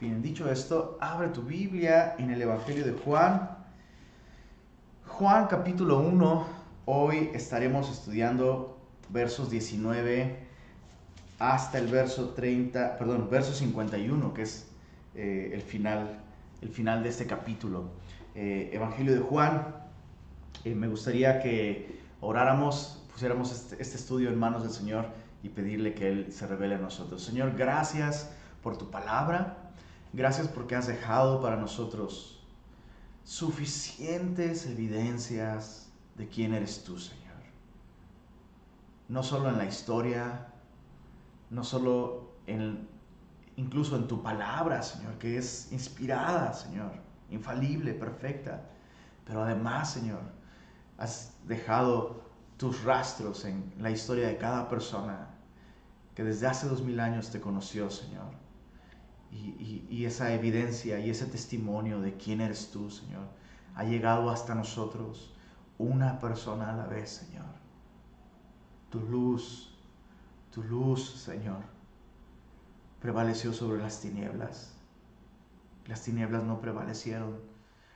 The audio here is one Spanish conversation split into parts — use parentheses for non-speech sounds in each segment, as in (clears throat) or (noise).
Bien, dicho esto, abre tu Biblia en el Evangelio de Juan. Juan capítulo 1, hoy estaremos estudiando versos 19 hasta el verso 30, perdón, verso 51, que es eh, el, final, el final de este capítulo. Eh, Evangelio de Juan, eh, me gustaría que oráramos, pusiéramos este, este estudio en manos del Señor y pedirle que Él se revele a nosotros. Señor, gracias por tu palabra. Gracias porque has dejado para nosotros suficientes evidencias de quién eres tú, Señor. No solo en la historia, no solo en, incluso en tu palabra, Señor, que es inspirada, Señor, infalible, perfecta, pero además, Señor, has dejado tus rastros en la historia de cada persona que desde hace dos mil años te conoció, Señor y, esa evidencia y ese testimonio de quién eres tú, Señor, ha llegado hasta nosotros una persona a la vez, Señor. Tu luz, tu luz, Señor, prevaleció sobre las tinieblas. Las tinieblas no prevalecieron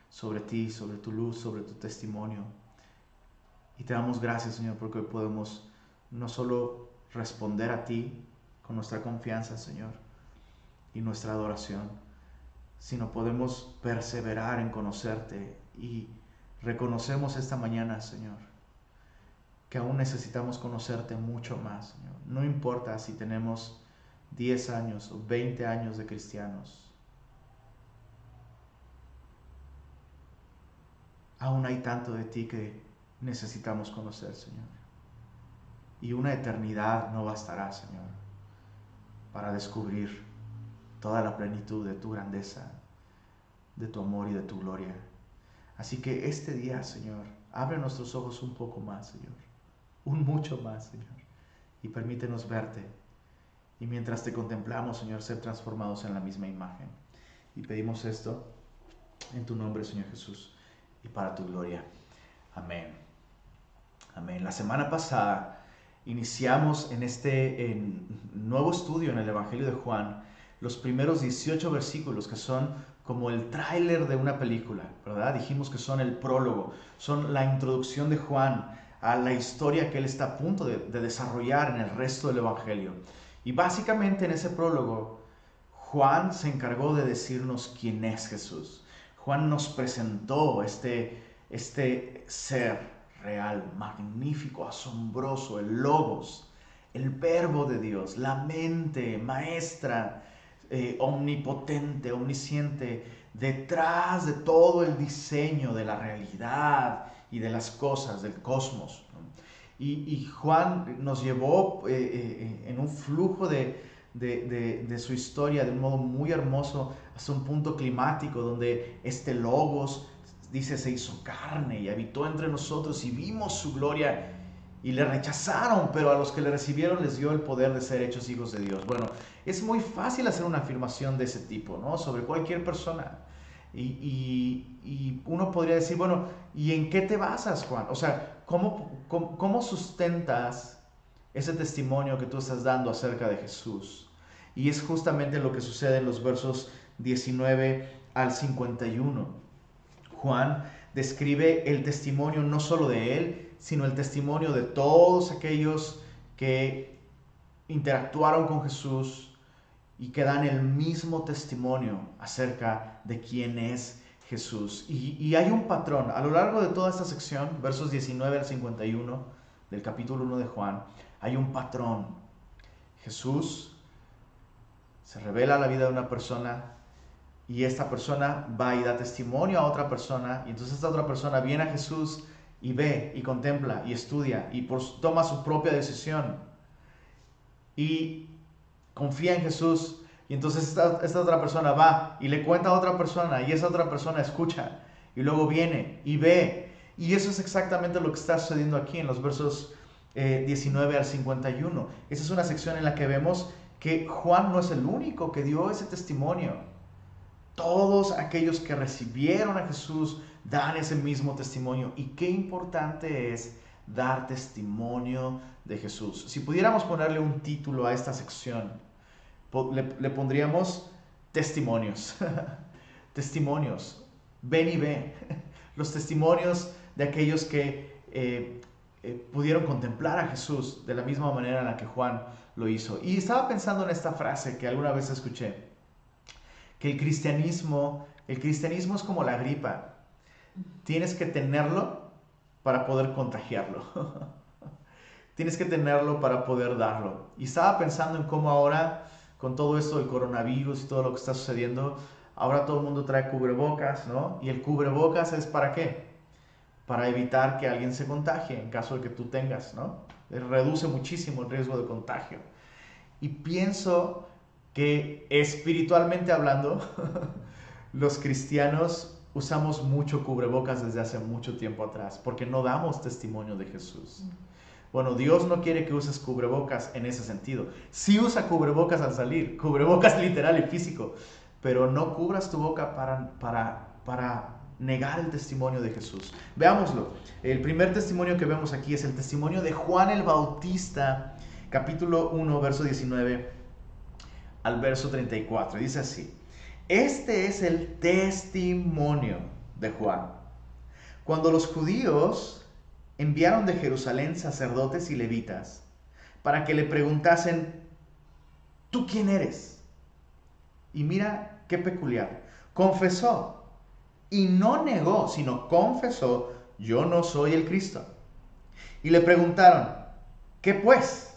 sobre ti, sobre tu luz, sobre tu testimonio. Y te damos gracias, Señor, porque hoy podemos no solo responder a ti con nuestra confianza, Señor, y nuestra adoración, sino podemos perseverar en conocerte y reconocemos esta mañana, Señor, que aún necesitamos conocerte mucho más. No importa si tenemos 10 años o 20 años de cristianos. Aún hay tanto de ti que necesitamos conocer, Señor. Y una eternidad no bastará, Señor, para descubrir toda la plenitud de tu grandeza, de tu amor y de tu gloria. Así que este día, Señor, abre nuestros ojos un poco más, Señor, un mucho más, Señor, y permítenos verte. Y mientras te contemplamos, Señor, ser transformados en la misma imagen. Y pedimos esto en tu nombre, Señor Jesús, y para tu gloria. Amén. Amén. La semana pasada iniciamos en este nuevo estudio en el Evangelio de Juan los primeros 18 versículos que son como el tráiler de una película, ¿verdad? Dijimos que son el prólogo, son la introducción de Juan a la historia que él está a punto de, desarrollar en el resto del Evangelio. Y básicamente en ese prólogo, Juan se encargó de decirnos quién es Jesús. Juan nos presentó este, este ser real, magnífico, asombroso, el logos, el verbo de Dios, la mente maestra eh, omnipotente, omnisciente, detrás de todo el diseño de la realidad y de las cosas del cosmos. Y, Juan nos llevó eh, eh, en un flujo de, de, su historia de un modo muy hermoso hasta un punto climático donde este logos, dice, se hizo carne y habitó entre nosotros y vimos su gloria y le rechazaron, pero a los que le recibieron les dio el poder de ser hechos hijos de Dios. Bueno, es muy fácil hacer una afirmación de ese tipo, ¿no? Sobre cualquier persona. Y, uno podría decir, bueno, ¿y en qué te basas, Juan? O sea, ¿cómo, cómo, sustentas ese testimonio que tú estás dando acerca de Jesús? Y es justamente lo que sucede en los versos 19 al 51. Juan describe el testimonio no solo de él, sino el testimonio de todos aquellos que interactuaron con Jesús y que dan el mismo testimonio acerca de quién es Jesús. Y, hay un patrón, a lo largo de toda esta sección, versos 19 al 51 del capítulo 1 de Juan, hay un patrón. Jesús se revela la vida de una persona y esta persona va y da testimonio a otra persona y entonces esta otra persona viene a Jesús y ve y contempla y estudia y toma su propia decisión y confía en Jesús. Y entonces esta, otra persona va y le cuenta a otra persona y esa otra persona escucha y luego viene y ve. Y eso es exactamente lo que está sucediendo aquí en los versos 19 eh, al 51. Esa es una sección en la que vemos que Juan no es el único que dio ese testimonio. Todos aquellos que recibieron a Jesús dan ese mismo testimonio. Y qué importante es dar testimonio de Jesús. Si pudiéramos ponerle un título a esta sección, le, pondríamos testimonios. (laughs) testimonios. Ven y ve. (laughs) Los testimonios de aquellos que eh, eh, pudieron contemplar a Jesús de la misma manera en la que Juan lo hizo. Y estaba pensando en esta frase que alguna vez escuché, que el cristianismo, el cristianismo es como la gripa. Tienes que tenerlo para poder contagiarlo. (laughs) Tienes que tenerlo para poder darlo. Y estaba pensando en cómo ahora, con todo esto del coronavirus y todo lo que está sucediendo, ahora todo el mundo trae cubrebocas, ¿no? Y el cubrebocas es para qué? Para evitar que alguien se contagie en caso de que tú tengas, ¿no? Reduce muchísimo el riesgo de contagio. Y pienso que espiritualmente hablando, (laughs) los cristianos usamos mucho cubrebocas desde hace mucho tiempo atrás, porque no damos testimonio de Jesús. Bueno, Dios no quiere que uses cubrebocas en ese sentido. Sí usa cubrebocas al salir, (laughs) cubrebocas literal y físico, pero no cubras tu boca para, para, para negar el testimonio de Jesús. Veámoslo. El primer testimonio que vemos aquí es el testimonio de Juan el Bautista, capítulo 1, verso 19 al verso 34. Dice así, este es el testimonio de Juan. Cuando los judíos enviaron de Jerusalén sacerdotes y levitas para que le preguntasen, ¿tú quién eres? Y mira qué peculiar, confesó y no negó, sino confesó, yo no soy el Cristo. Y le preguntaron, ¿qué pues?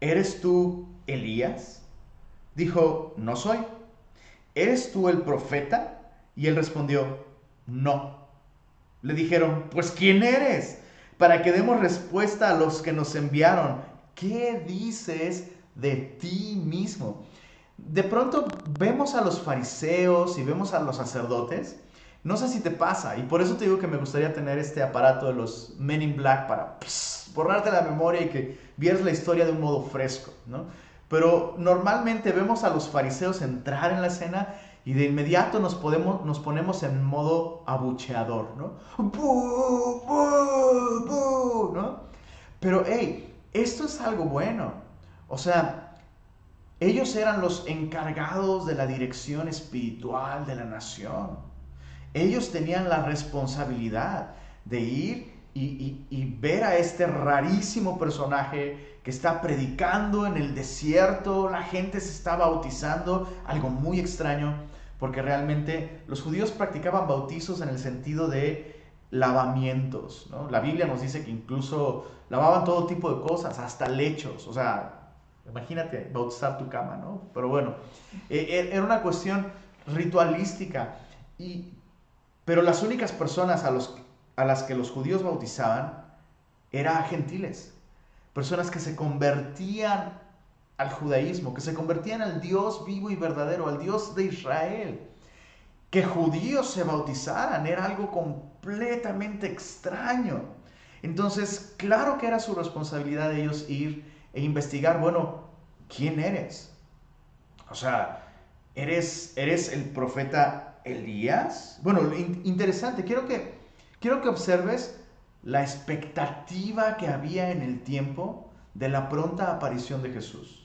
¿Eres tú Elías? Dijo, no soy. ¿Eres tú el profeta? Y él respondió, no. Le dijeron, pues ¿quién eres? Para que demos respuesta a los que nos enviaron. ¿Qué dices de ti mismo? De pronto vemos a los fariseos y vemos a los sacerdotes. No sé si te pasa, y por eso te digo que me gustaría tener este aparato de los Men in Black para borrarte la memoria y que vieras la historia de un modo fresco, ¿no? Pero normalmente vemos a los fariseos entrar en la escena y de inmediato nos, podemos, nos ponemos en modo abucheador, ¿no? ¿no? Pero, hey, esto es algo bueno. O sea, ellos eran los encargados de la dirección espiritual de la nación. Ellos tenían la responsabilidad de ir y, ver a este rarísimo personaje que está predicando en el desierto, la gente se está bautizando, algo muy extraño porque realmente los judíos practicaban bautizos en el sentido de lavamientos. ¿no? La Biblia nos dice que incluso lavaban todo tipo de cosas, hasta lechos. O sea, imagínate bautizar tu cama, ¿no? Pero bueno, e, e, era una cuestión ritualística. Y, pero las únicas personas a, los, a las que los judíos bautizaban eran gentiles, personas que se convertían al judaísmo, que se convertían al Dios vivo y verdadero, al Dios de Israel. Que judíos se bautizaran era algo completamente extraño. Entonces, claro que era su responsabilidad de ellos ir e investigar, bueno, ¿quién eres? O sea, ¿eres, eres el profeta Elías? Bueno, interesante, quiero que, quiero que observes la expectativa que había en el tiempo de la pronta aparición de Jesús.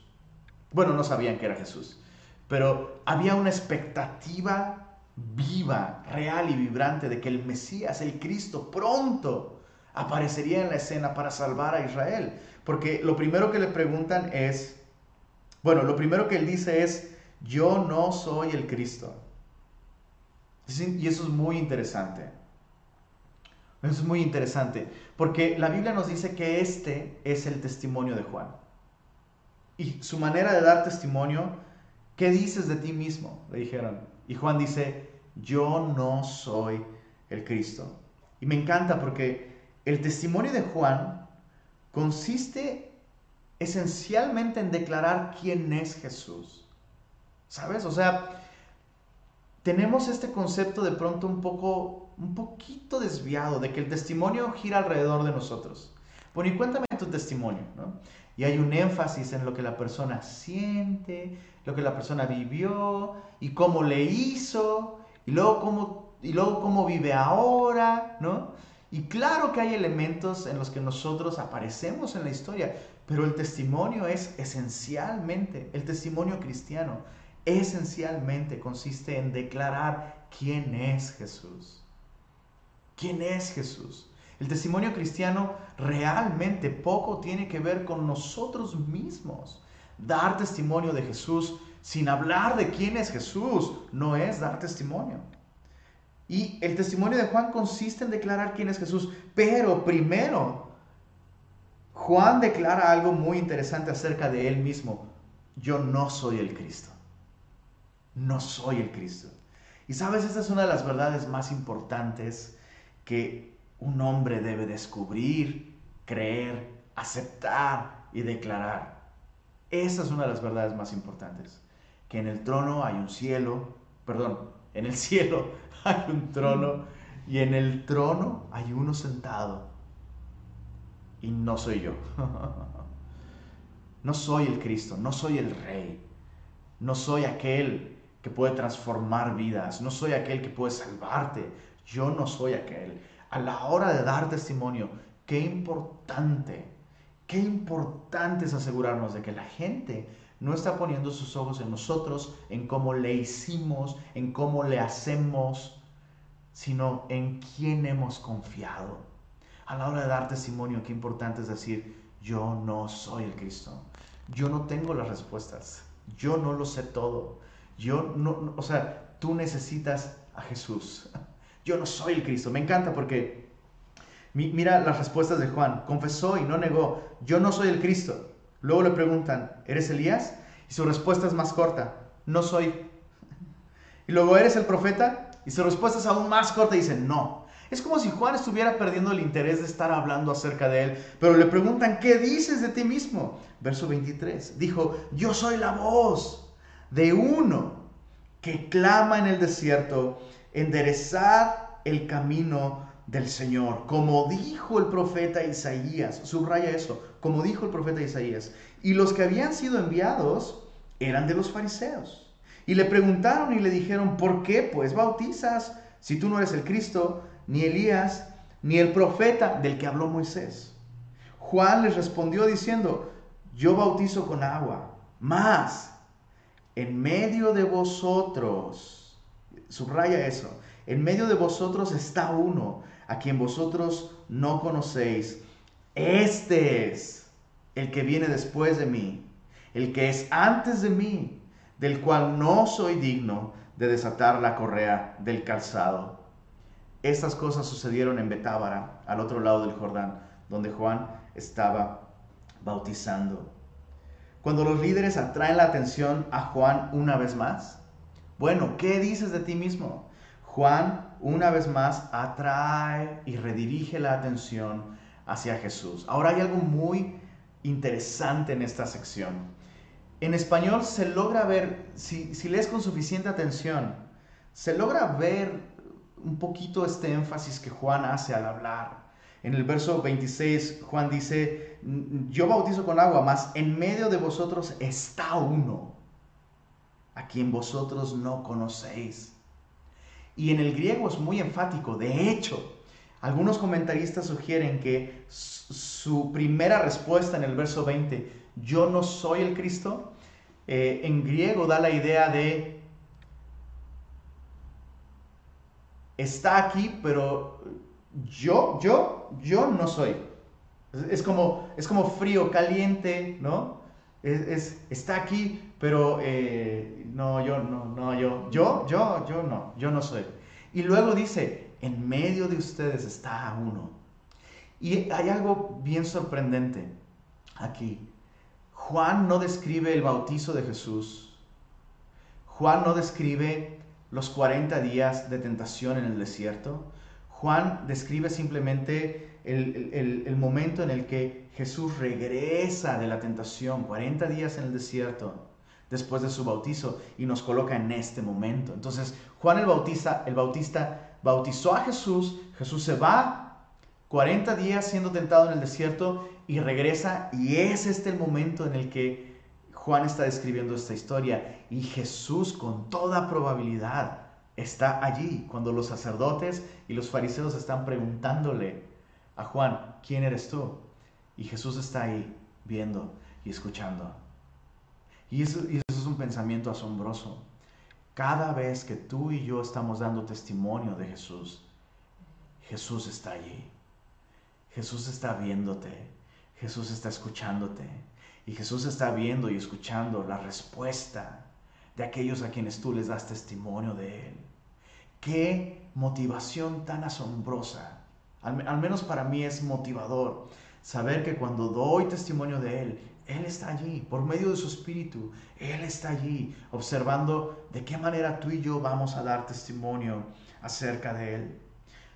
Bueno, no sabían que era Jesús, pero había una expectativa viva, real y vibrante de que el Mesías, el Cristo, pronto aparecería en la escena para salvar a Israel. Porque lo primero que le preguntan es, bueno, lo primero que él dice es, yo no soy el Cristo. Y eso es muy interesante. Es muy interesante, porque la Biblia nos dice que este es el testimonio de Juan y su manera de dar testimonio, ¿qué dices de ti mismo? Le dijeron. Y Juan dice, yo no soy el Cristo. Y me encanta porque el testimonio de Juan consiste esencialmente en declarar quién es Jesús. ¿Sabes? O sea, tenemos este concepto de pronto un poco, un poquito desviado de que el testimonio gira alrededor de nosotros. Bueno, cuéntame tu testimonio, ¿no? Y hay un énfasis en lo que la persona siente, lo que la persona vivió y cómo le hizo y luego cómo, y luego cómo vive ahora, ¿no? Y claro que hay elementos en los que nosotros aparecemos en la historia, pero el testimonio es esencialmente, el testimonio cristiano esencialmente consiste en declarar quién es Jesús. ¿Quién es Jesús? El testimonio cristiano realmente poco tiene que ver con nosotros mismos. Dar testimonio de Jesús sin hablar de quién es Jesús no es dar testimonio. Y el testimonio de Juan consiste en declarar quién es Jesús, pero primero Juan declara algo muy interesante acerca de él mismo. Yo no soy el Cristo. No soy el Cristo. Y sabes, esta es una de las verdades más importantes que un hombre debe descubrir, creer, aceptar y declarar. Esa es una de las verdades más importantes. Que en el trono hay un cielo, perdón, en el (laughs) cielo hay un trono y en el trono hay uno sentado. Y no soy yo. (laughs) No soy el Cristo, no soy el Rey, no soy aquel que puede transformar vidas, no soy aquel que puede salvarte, yo no soy aquel. A la hora de dar testimonio, qué importante, qué importante es asegurarnos de que la gente no está poniendo sus ojos en nosotros, en cómo le hicimos, en cómo le hacemos, sino en quién hemos confiado. A la hora de dar testimonio, qué importante es decir, yo no soy el Cristo. Yo no tengo las respuestas. Yo no lo sé todo. Yo no, o sea, tú necesitas a Jesús. (laughs) Yo no soy el Cristo. Me encanta porque mira las respuestas de Juan. Confesó y no negó. Yo no soy el Cristo. Luego le preguntan, ¿eres Elías? Y su respuesta es más corta. No soy. Y luego, ¿eres el profeta? Y su respuesta es aún más corta y dice, no. Es como si Juan estuviera perdiendo el interés de estar hablando acerca de él, pero le preguntan, ¿qué dices de ti mismo? Verso 23, dijo, yo soy la voz de uno que clama en el desierto, enderezar el camino del Señor, como dijo el profeta Isaías, subraya eso, como dijo el profeta Isaías. Y los que habían sido enviados eran de los fariseos. Y le preguntaron y le dijeron, ¿por qué pues bautizas si tú no eres el Cristo? ni Elías, ni el profeta del que habló Moisés. Juan les respondió diciendo, yo bautizo con agua, mas en medio de vosotros, subraya eso, en medio de vosotros está uno a quien vosotros no conocéis. Este es el que viene después de mí, el que es antes de mí, del cual no soy digno de desatar la correa del calzado. Estas cosas sucedieron en Betábara, al otro lado del Jordán, donde Juan estaba bautizando. Cuando los líderes atraen la atención a Juan una vez más, bueno, ¿qué dices de ti mismo? Juan una vez más atrae y redirige la atención hacia Jesús. Ahora hay algo muy interesante en esta sección. En español se logra ver, si, si lees con suficiente atención, se logra ver un poquito este énfasis que Juan hace al hablar. En el verso 26, Juan dice, yo bautizo con agua, mas en medio de vosotros está uno, a quien vosotros no conocéis. Y en el griego es muy enfático. De hecho, algunos comentaristas sugieren que su primera respuesta en el verso 20, yo no soy el Cristo, eh, en griego da la idea de está aquí, pero yo, yo, yo no soy. Es, como, es como frío, caliente, ¿no? Es, está aquí, pero eh, no, yo, no, no, yo, yo, yo, yo no, yo no soy. Y luego dice, en medio de ustedes está uno. Y hay algo bien sorprendente aquí. Juan no describe el bautizo de Jesús. Juan no describe los 40 días de tentación en el desierto. Juan describe simplemente el, momento en el que Jesús regresa de la tentación, 40 días en el desierto, después de su bautizo, y nos coloca en este momento. Entonces, Juan el Bautista, el Bautista bautizó a Jesús, Jesús se va 40 días siendo tentado en el desierto y regresa, y es este el momento en el que Juan está describiendo esta historia y Jesús con toda probabilidad está allí cuando los sacerdotes y los fariseos están preguntándole a Juan, ¿quién eres tú? Y Jesús está ahí viendo y escuchando. Y eso, es un pensamiento asombroso. Cada vez que tú y yo estamos dando testimonio de Jesús, Jesús está allí. Jesús está viéndote. Jesús está escuchándote. Y Jesús está viendo y escuchando la respuesta de aquellos a quienes tú les das testimonio de Él. Qué motivación tan asombrosa. Al, menos para mí es motivador saber que cuando doy testimonio de Él, Él está allí, por medio de su Espíritu, Él está allí, observando de qué manera tú y yo vamos a dar testimonio acerca de Él.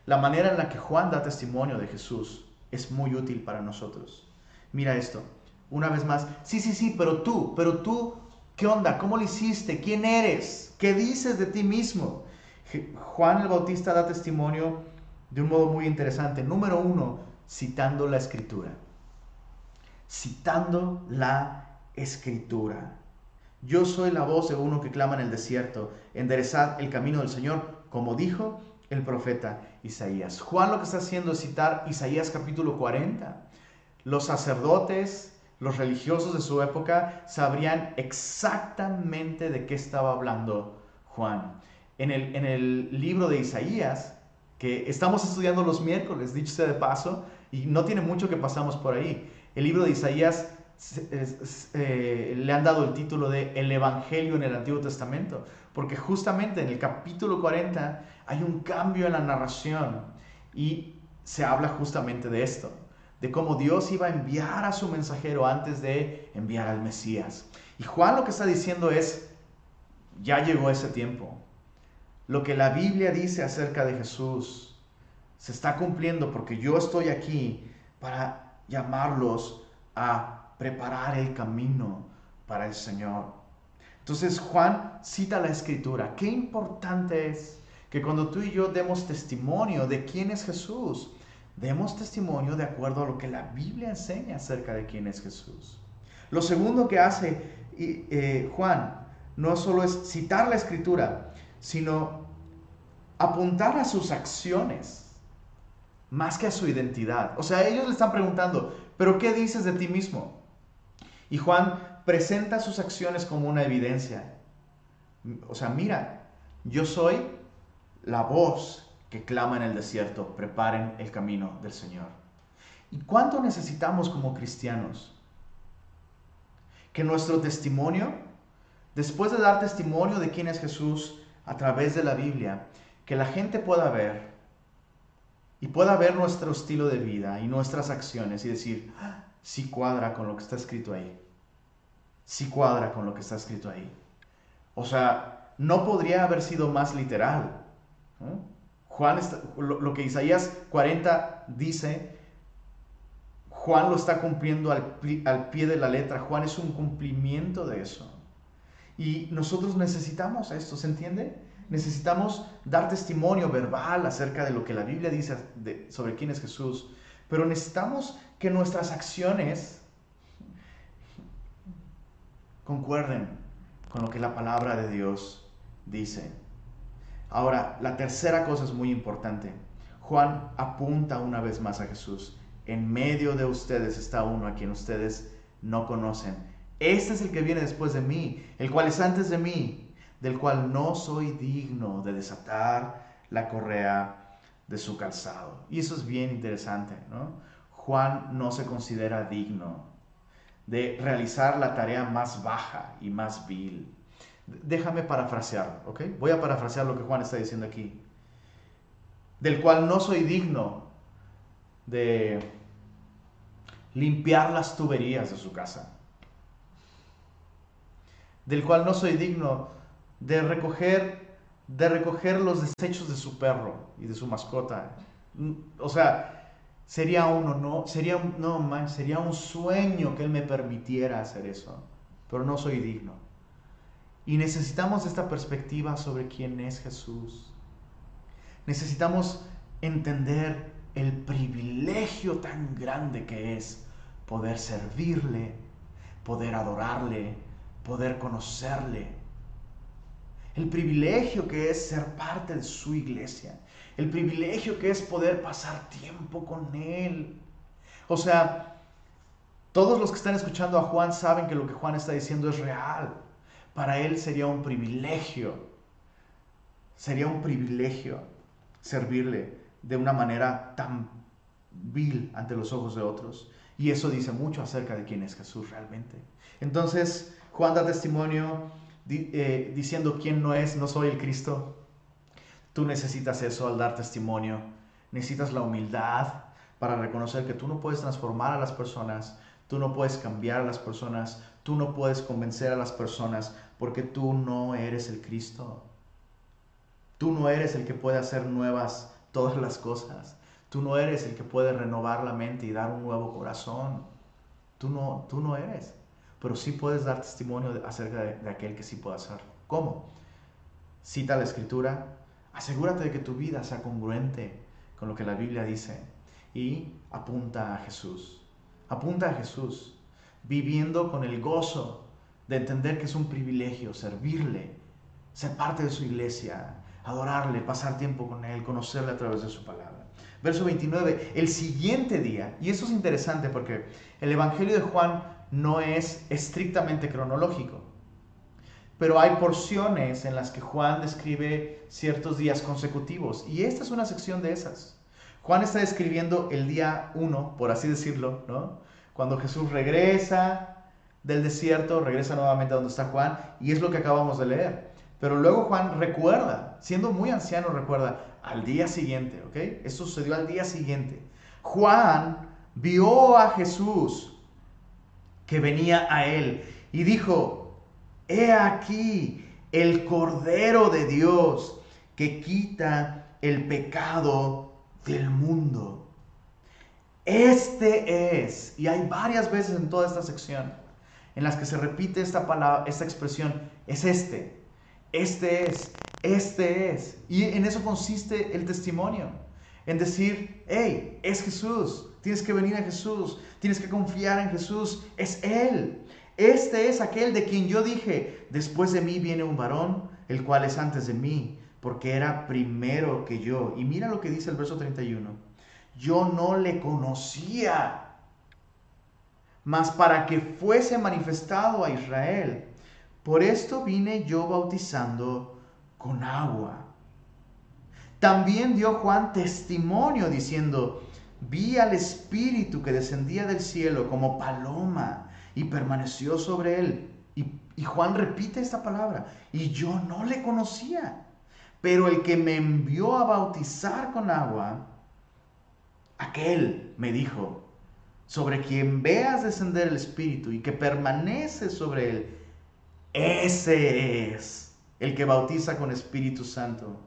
La manera en la que Juan da testimonio de Jesús es muy útil para nosotros. Mira esto, una vez más, sí, sí, sí, pero tú, pero tú, ¿qué onda? ¿Cómo lo hiciste? ¿Quién eres? ¿Qué dices de ti mismo? Juan el Bautista da testimonio de un modo muy interesante. Número uno, citando la escritura. Citando la escritura. Yo soy la voz de uno que clama en el desierto. Enderezad el camino del Señor, como dijo el profeta Isaías. Juan lo que está haciendo es citar Isaías capítulo 40 los sacerdotes, los religiosos de su época sabrían exactamente de qué estaba hablando Juan. En el, en el libro de Isaías, que estamos estudiando los miércoles, dicho sea de paso, y no tiene mucho que pasamos por ahí. El libro de Isaías eh, le han dado el título de El Evangelio en el Antiguo Testamento, porque justamente en el capítulo 40 hay un cambio en la narración y se habla justamente de esto de cómo Dios iba a enviar a su mensajero antes de enviar al Mesías. Y Juan lo que está diciendo es, ya llegó ese tiempo. Lo que la Biblia dice acerca de Jesús se está cumpliendo porque yo estoy aquí para llamarlos a preparar el camino para el Señor. Entonces Juan cita la escritura. Qué importante es que cuando tú y yo demos testimonio de quién es Jesús, demos testimonio de acuerdo a lo que la Biblia enseña acerca de quién es Jesús. Lo segundo que hace eh, Juan no solo es citar la escritura, sino apuntar a sus acciones más que a su identidad. O sea, ellos le están preguntando, pero ¿qué dices de ti mismo? Y Juan presenta sus acciones como una evidencia. O sea, mira, yo soy la voz que clama en el desierto, preparen el camino del Señor. ¿Y cuánto necesitamos como cristianos? Que nuestro testimonio, después de dar testimonio de quién es Jesús a través de la Biblia, que la gente pueda ver y pueda ver nuestro estilo de vida y nuestras acciones y decir, ah, sí cuadra con lo que está escrito ahí. Sí cuadra con lo que está escrito ahí. O sea, no podría haber sido más literal. Juan, lo, que Isaías 40 dice, Juan lo está cumpliendo al, al pie de la letra. Juan es un cumplimiento de eso. Y nosotros necesitamos esto, ¿se entiende? Necesitamos dar testimonio verbal acerca de lo que la Biblia dice sobre quién es Jesús, pero necesitamos que nuestras acciones concuerden con lo que la palabra de Dios dice. Ahora, la tercera cosa es muy importante. Juan apunta una vez más a Jesús. En medio de ustedes está uno a quien ustedes no conocen. Este es el que viene después de mí, el cual es antes de mí, del cual no soy digno de desatar la correa de su calzado. Y eso es bien interesante, ¿no? Juan no se considera digno de realizar la tarea más baja y más vil Déjame parafrasear, ¿ok? Voy a parafrasear lo que Juan está diciendo aquí. Del cual no soy digno de limpiar las tuberías de su casa. Del cual no soy digno de recoger de recoger los desechos de su perro y de su mascota. O sea, sería uno, no, sería no man, sería un sueño que él me permitiera hacer eso, pero no soy digno. Y necesitamos esta perspectiva sobre quién es Jesús. Necesitamos entender el privilegio tan grande que es poder servirle, poder adorarle, poder conocerle. El privilegio que es ser parte de su iglesia. El privilegio que es poder pasar tiempo con Él. O sea, Todos los que están escuchando a Juan saben que lo que Juan está diciendo es real. Para él sería un privilegio, sería un privilegio servirle de una manera tan vil ante los ojos de otros. Y eso dice mucho acerca de quién es Jesús realmente. Entonces, Juan da testimonio eh, diciendo quién no es, no soy el Cristo. Tú necesitas eso al dar testimonio. Necesitas la humildad para reconocer que tú no puedes transformar a las personas, tú no puedes cambiar a las personas, tú no puedes convencer a las personas porque tú no eres el Cristo. Tú no eres el que puede hacer nuevas todas las cosas. Tú no eres el que puede renovar la mente y dar un nuevo corazón. Tú no, tú no eres. Pero sí puedes dar testimonio acerca de, de aquel que sí puede hacerlo. ¿Cómo? Cita la escritura. Asegúrate de que tu vida sea congruente con lo que la Biblia dice. Y apunta a Jesús. Apunta a Jesús. Viviendo con el gozo de entender que es un privilegio servirle, ser parte de su iglesia, adorarle, pasar tiempo con Él, conocerle a través de su palabra. Verso 29, el siguiente día, y eso es interesante porque el Evangelio de Juan no es estrictamente cronológico, pero hay porciones en las que Juan describe ciertos días consecutivos, y esta es una sección de esas. Juan está describiendo el día 1, por así decirlo, ¿no? Cuando Jesús regresa del desierto, regresa nuevamente a donde está Juan, y es lo que acabamos de leer. Pero luego Juan recuerda, siendo muy anciano, recuerda al día siguiente, ¿ok? Esto sucedió al día siguiente. Juan vio a Jesús que venía a él y dijo, he aquí el Cordero de Dios que quita el pecado del mundo. Este es, y hay varias veces en toda esta sección en las que se repite esta palabra, esta expresión, es este. Este es, este es. Y en eso consiste el testimonio. En decir, hey, es Jesús. Tienes que venir a Jesús. Tienes que confiar en Jesús. Es Él. Este es aquel de quien yo dije, después de mí viene un varón, el cual es antes de mí, porque era primero que yo. Y mira lo que dice el verso 31. Yo no le conocía, mas para que fuese manifestado a Israel. Por esto vine yo bautizando con agua. También dio Juan testimonio diciendo, vi al Espíritu que descendía del cielo como paloma y permaneció sobre él. Y, Juan repite esta palabra, y yo no le conocía. Pero el que me envió a bautizar con agua, aquel me dijo, sobre quien veas descender el Espíritu y que permanece sobre él, ese es el que bautiza con Espíritu Santo.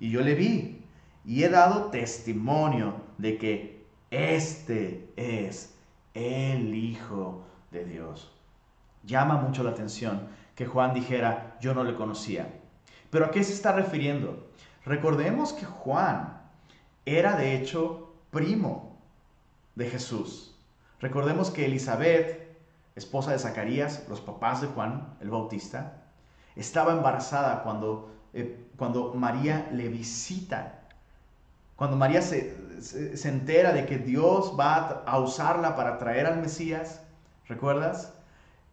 Y yo le vi y he dado testimonio de que este es el Hijo de Dios. Llama mucho la atención que Juan dijera, yo no le conocía. Pero ¿a qué se está refiriendo? Recordemos que Juan era de hecho primo de Jesús. Recordemos que Elizabeth esposa de Zacarías, los papás de Juan el Bautista, estaba embarazada cuando, eh, cuando María le visita. Cuando María se, se, entera de que Dios va a usarla para traer al Mesías, ¿recuerdas?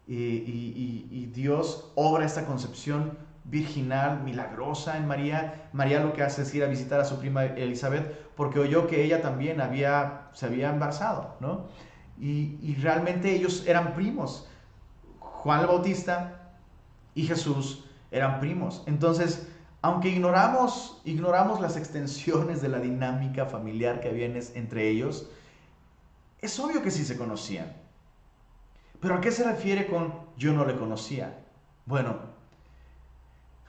Y, y, y, Dios obra esta concepción virginal, milagrosa en María. María lo que hace es ir a visitar a su prima Elizabeth porque oyó que ella también había, se había embarazado, ¿no? y, realmente ellos eran primos. Juan el Bautista y Jesús eran primos. Entonces, aunque ignoramos, ignoramos las extensiones de la dinámica familiar que había entre ellos, es obvio que sí se conocían. Pero ¿a qué se refiere con yo no le conocía? Bueno,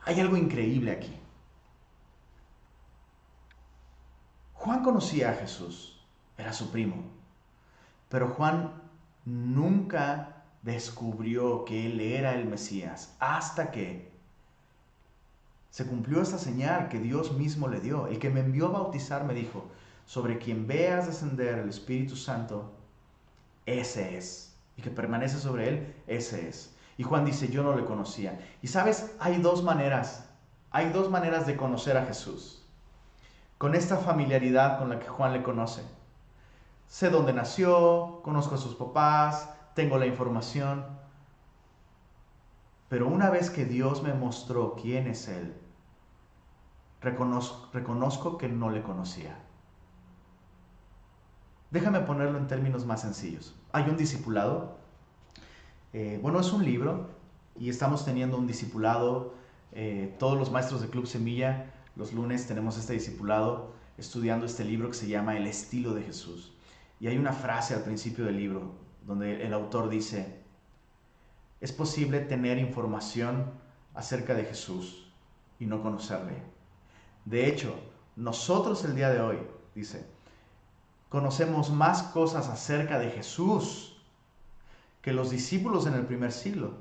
hay algo increíble aquí. Juan conocía a Jesús, era su primo. Pero Juan nunca descubrió que él era el Mesías hasta que se cumplió esta señal que Dios mismo le dio. El que me envió a bautizar me dijo, sobre quien veas descender el Espíritu Santo, ese es. Y que permanece sobre él, ese es. Y Juan dice, yo no le conocía. Y sabes, hay dos maneras, hay dos maneras de conocer a Jesús. Con esta familiaridad con la que Juan le conoce sé dónde nació, conozco a sus papás, tengo la información, pero una vez que Dios me mostró quién es Él, reconozco, que no le conocía. Déjame ponerlo en términos más sencillos. Hay un discipulado. Eh, bueno, es un libro y estamos teniendo un discipulado. Eh, todos los maestros de Club Semilla, los lunes tenemos este discipulado estudiando este libro que se llama El estilo de Jesús. Y hay una frase al principio del libro donde el autor dice, es posible tener información acerca de Jesús y no conocerle. De hecho, nosotros el día de hoy, dice, conocemos más cosas acerca de Jesús que los discípulos en el primer siglo,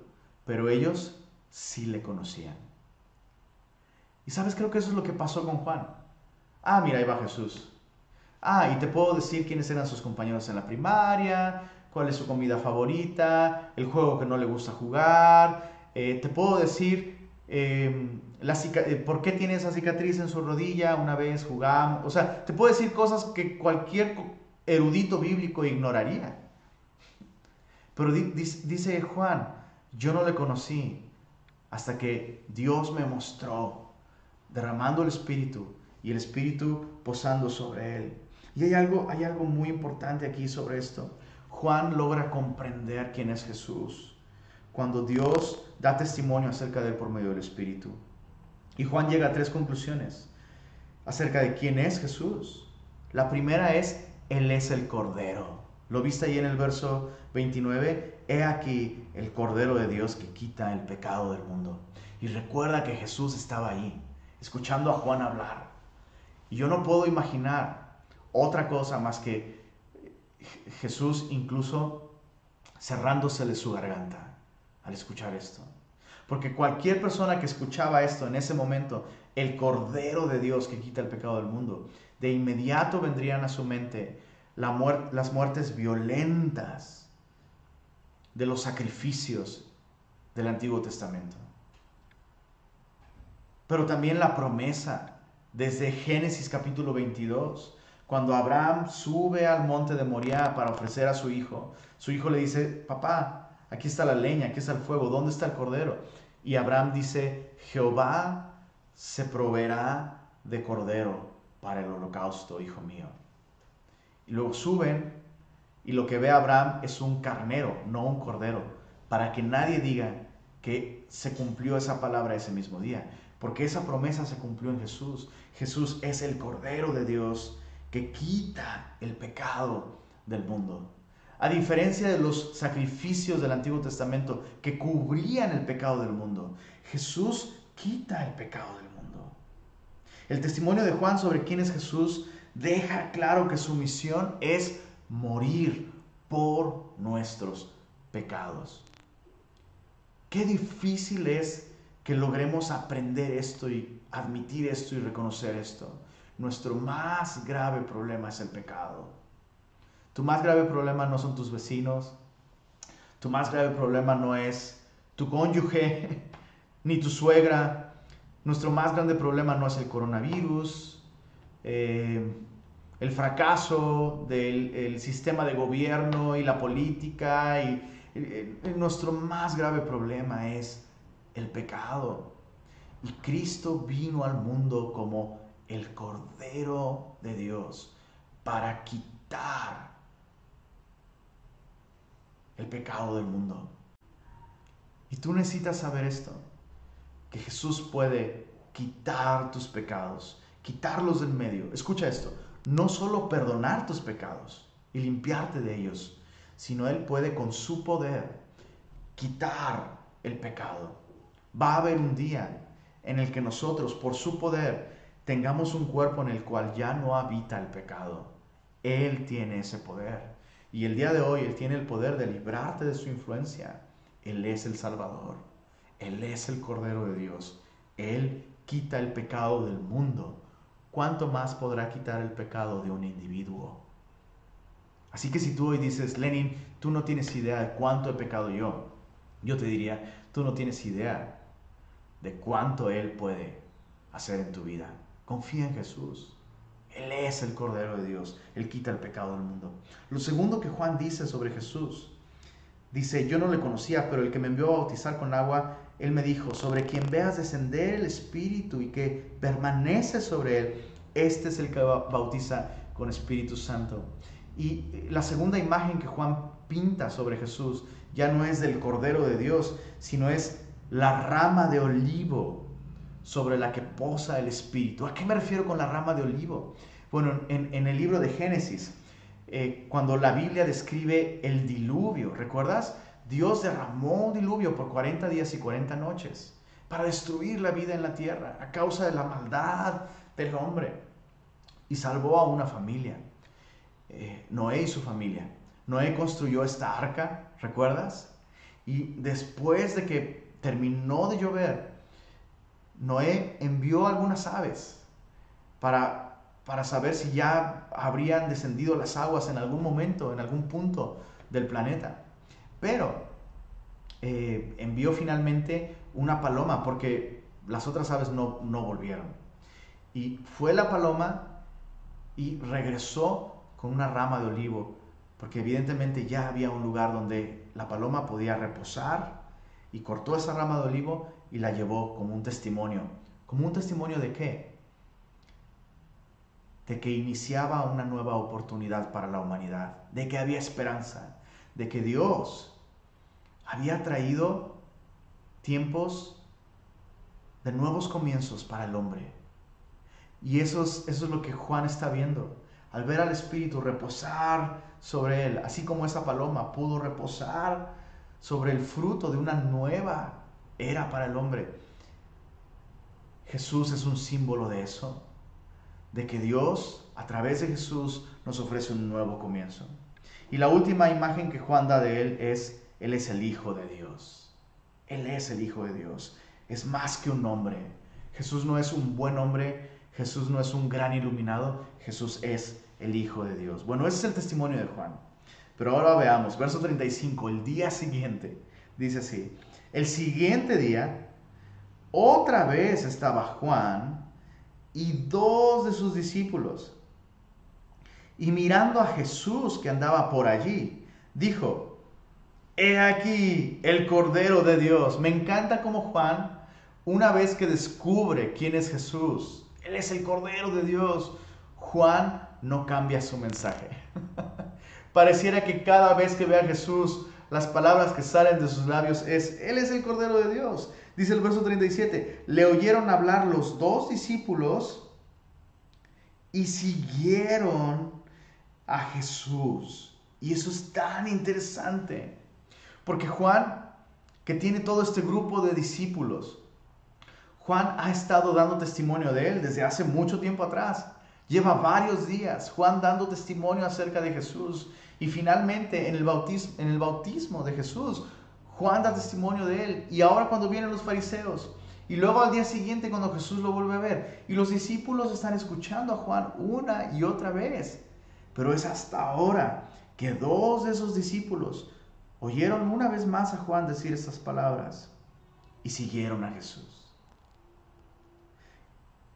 pero ellos sí le conocían. Y sabes, creo que eso es lo que pasó con Juan. Ah, mira, ahí va Jesús. Ah, y te puedo decir quiénes eran sus compañeros en la primaria, cuál es su comida favorita, el juego que no le gusta jugar. Eh, te puedo decir em, eh, por qué tiene esa cicatriz en su rodilla, una vez jugamos. O sea, te puedo decir cosas que cualquier erudito bíblico ignoraría. Pero dice Juan, yo no le conocí hasta que Dios me mostró, derramando el Espíritu y el Espíritu posando sobre él. Y hay algo, hay algo muy importante aquí sobre esto. Juan logra comprender quién es Jesús cuando Dios da testimonio acerca de él por medio del Espíritu. Y Juan llega a tres conclusiones acerca de quién es Jesús. La primera es, Él es el Cordero. ¿Lo viste ahí en el verso 29? He aquí el Cordero de Dios que quita el pecado del mundo. Y recuerda que Jesús estaba ahí, escuchando a Juan hablar. Y yo no puedo imaginar otra cosa más que Jesús incluso cerrándosele su garganta al escuchar esto. Porque cualquier persona que escuchaba esto en ese momento, el Cordero de Dios que quita el pecado del mundo, de inmediato vendrían a su mente las muertes violentas de los sacrificios del Antiguo Testamento. Pero también la promesa desde Génesis capítulo 22, cuando Abraham sube al monte de Moriah para ofrecer a su hijo, su hijo le dice, papá, aquí está la leña, aquí está el fuego, ¿dónde está el cordero? Y Abraham dice, Jehová se proveerá de cordero para el holocausto, hijo mío. Y luego suben y lo que ve Abraham es un carnero, no un cordero, para que nadie diga que se cumplió esa palabra ese mismo día, porque esa promesa se cumplió en Jesús. Jesús es el cordero de Dios que quita el pecado del mundo. A diferencia de los sacrificios del Antiguo Testamento que cubrían el pecado del mundo, Jesús quita el pecado del mundo. El testimonio de Juan sobre quién es Jesús deja claro que su misión es morir por nuestros pecados. Qué difícil es que logremos aprender esto y admitir esto y reconocer esto nuestro más grave problema es el pecado. Tu más grave problema no son tus vecinos, tu más grave problema no es tu cónyuge, (laughs) ni tu suegra. Nuestro más grande problema no es el coronavirus, eh, el fracaso del sistema de gobierno y la política. Y, nuestro más grave problema es el pecado. Y Cristo vino al mundo como el Cordero de Dios para quitar el pecado del mundo. Y tú necesitas saber esto, que Jesús puede quitar tus pecados, quitarlos del medio. Escucha esto, no solo perdonar tus pecados y limpiarte de ellos, sino Él puede con su poder quitar el pecado. Va a haber un día en el que nosotros, por su poder, tengamos un cuerpo en el cual ya no habita el pecado. Él tiene ese poder. Y el día de hoy Él tiene el poder de librarte de su influencia. Él es el Salvador. Él es el Cordero de Dios. Él quita el pecado del mundo. ¿Cuánto más podrá quitar el pecado de un individuo? Así que si tú hoy dices, Lenin, tú no tienes idea de cuánto he pecado yo, yo te diría, tú no tienes idea de cuánto Él puede hacer en tu vida. Confía en Jesús. Él es el Cordero de Dios. Él quita el pecado del mundo. Lo segundo que Juan dice sobre Jesús, Dice, yo no le conocía, pero el que me envió a bautizar con agua, él me dijo, sobre quien veas descender el Espíritu y que permanece sobre él, este es el que bautiza con Espíritu Santo. Y la segunda imagen que Juan pinta sobre Jesús ya no es del Cordero de Dios, sino es la rama de olivo sobre la que posa el Espíritu. ¿A qué me refiero con la rama de olivo? Bueno, en, el libro de Génesis, eh, cuando la Biblia describe el diluvio, ¿recuerdas? Dios derramó un diluvio por 40 días y 40 noches para destruir la vida en la tierra a causa de la maldad del hombre y salvó a una familia, eh, Noé y su familia. Noé construyó esta arca, ¿recuerdas? Y después de que terminó de llover, Noé envió algunas aves para, para saber si ya habrían descendido las aguas en algún momento, en algún punto del planeta. Pero eh, envió finalmente una paloma porque las otras aves no, no volvieron. Y fue la paloma y regresó con una rama de olivo, porque evidentemente ya había un lugar donde la paloma podía reposar y cortó esa rama de olivo y la llevó como un testimonio. ¿Como un testimonio de qué? De que iniciaba una nueva oportunidad para la humanidad, de que había esperanza, de que Dios había traído tiempos de nuevos comienzos para el hombre. Y eso es, eso es lo que Juan está viendo. Al ver al Espíritu reposar sobre él, así como esa paloma pudo reposar sobre el fruto de una nueva era para el hombre. Jesús es un símbolo de eso, de que Dios a través de Jesús nos ofrece un nuevo comienzo. Y la última imagen que Juan da de él es, Él es el Hijo de Dios. Él es el Hijo de Dios. Es más que un hombre. Jesús no es un buen hombre, Jesús no es un gran iluminado, Jesús es el Hijo de Dios. Bueno, ese es el testimonio de Juan. Pero ahora veamos, verso 35, el día siguiente, dice así, el siguiente día, otra vez estaba Juan y dos de sus discípulos. Y mirando a Jesús que andaba por allí, dijo, he aquí el Cordero de Dios. Me encanta como Juan, una vez que descubre quién es Jesús, él es el Cordero de Dios. Juan no cambia su mensaje. (laughs) Pareciera que cada vez que ve a Jesús, las palabras que salen de sus labios es, Él es el Cordero de Dios. Dice el verso 37, le oyeron hablar los dos discípulos y siguieron a Jesús. Y eso es tan interesante, porque Juan, que tiene todo este grupo de discípulos, Juan ha estado dando testimonio de él desde hace mucho tiempo atrás. Lleva varios días Juan dando testimonio acerca de Jesús. Y finalmente en el, bautismo, de Jesús, Juan da testimonio de él. Y ahora cuando vienen los fariseos, y luego al día siguiente cuando Jesús lo vuelve a ver, y los discípulos están escuchando a Juan una y otra vez. Pero es hasta ahora que dos de esos discípulos oyeron una vez más a Juan decir estas palabras y siguieron a Jesús.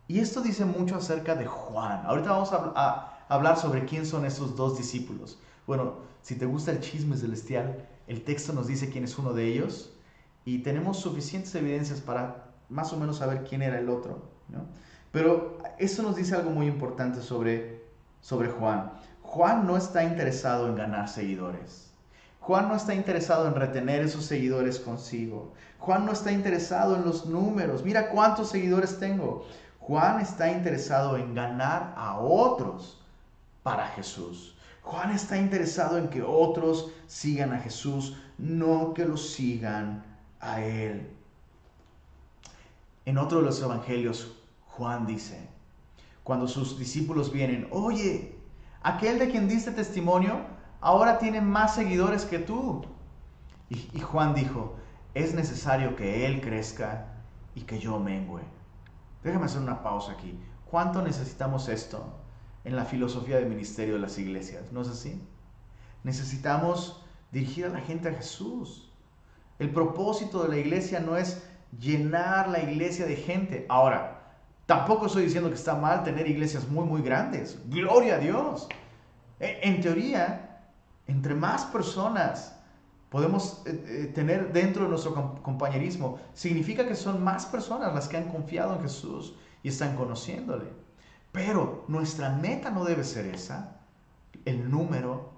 Y esto dice mucho acerca de Juan. Ahorita vamos a, hablar sobre quién son esos dos discípulos. Bueno, si te gusta el chisme celestial, el texto nos dice quién es uno de ellos y tenemos suficientes evidencias para más o menos saber quién era el otro. Pero eso nos dice algo muy importante sobre, sobre Juan. Juan no está interesado en ganar seguidores. Juan no está interesado en retener esos seguidores consigo. Juan no está interesado en los números. Mira cuántos seguidores tengo. Juan está interesado en ganar a otros para Jesús. Juan está interesado en que otros sigan a Jesús, no que los sigan a Él. En otro de los evangelios, Juan dice, cuando sus discípulos vienen, oye, aquel de quien diste testimonio ahora tiene más seguidores que tú. Y, Juan dijo, es necesario que Él crezca y que yo mengüe. Déjame hacer una pausa aquí. ¿Cuánto necesitamos esto en la filosofía de ministerio de las iglesias? ¿No es así? Necesitamos dirigir a la gente a Jesús. El propósito de la iglesia no es llenar la iglesia de gente. Ahora, tampoco estoy diciendo que está mal tener iglesias muy, muy grandes. Gloria a Dios. E, en teoría, entre más personas podemos eh, eh, tener dentro de nuestro compañerismo, significa que son más personas las que han confiado en Jesús y están conociéndole. Pero nuestra meta no debe ser esa, el número.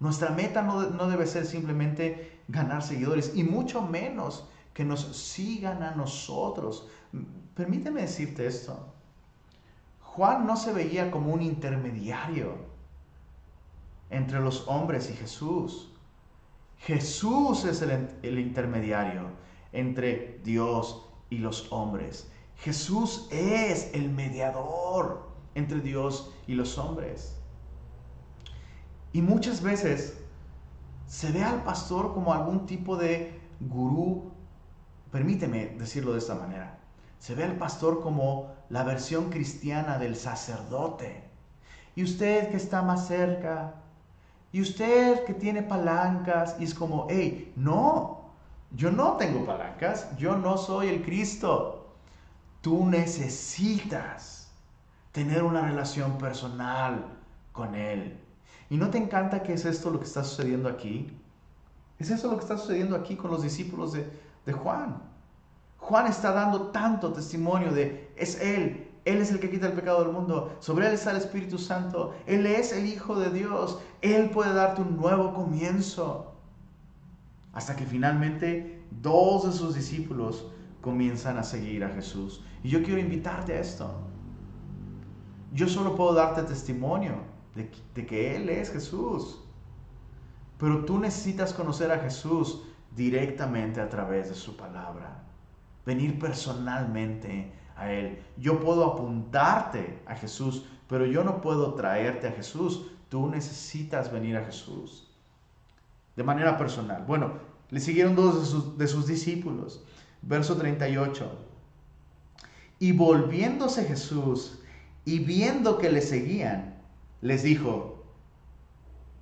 Nuestra meta no, no debe ser simplemente ganar seguidores y mucho menos que nos sigan a nosotros. Permíteme decirte esto. Juan no se veía como un intermediario entre los hombres y Jesús. Jesús es el, intermediario entre Dios y los hombres. Jesús es el mediador entre Dios y los hombres. Y muchas veces se ve al pastor como algún tipo de gurú, permíteme decirlo de esta manera, se ve al pastor como la versión cristiana del sacerdote. Y usted que está más cerca, y usted que tiene palancas y es como, hey, no, yo no tengo palancas, yo no soy el Cristo. Tú necesitas tener una relación personal con Él. ¿Y no te encanta que es esto lo que está sucediendo aquí? Es eso lo que está sucediendo aquí con los discípulos de, de Juan. Juan está dando tanto testimonio de, es Él, él es el que quita el pecado del mundo. Sobre Él está el Espíritu Santo. Él es el Hijo de Dios. Él puede darte un nuevo comienzo. Hasta que finalmente dos de sus discípulos comienzan a seguir a Jesús. Y yo quiero invitarte a esto. Yo solo puedo darte testimonio de, de que Él es Jesús. Pero tú necesitas conocer a Jesús directamente a través de su palabra. Venir personalmente a Él. Yo puedo apuntarte a Jesús, pero yo no puedo traerte a Jesús. Tú necesitas venir a Jesús de manera personal. Bueno, le siguieron dos de sus, discípulos. Verso 38. Y volviéndose Jesús y viendo que le seguían, les dijo,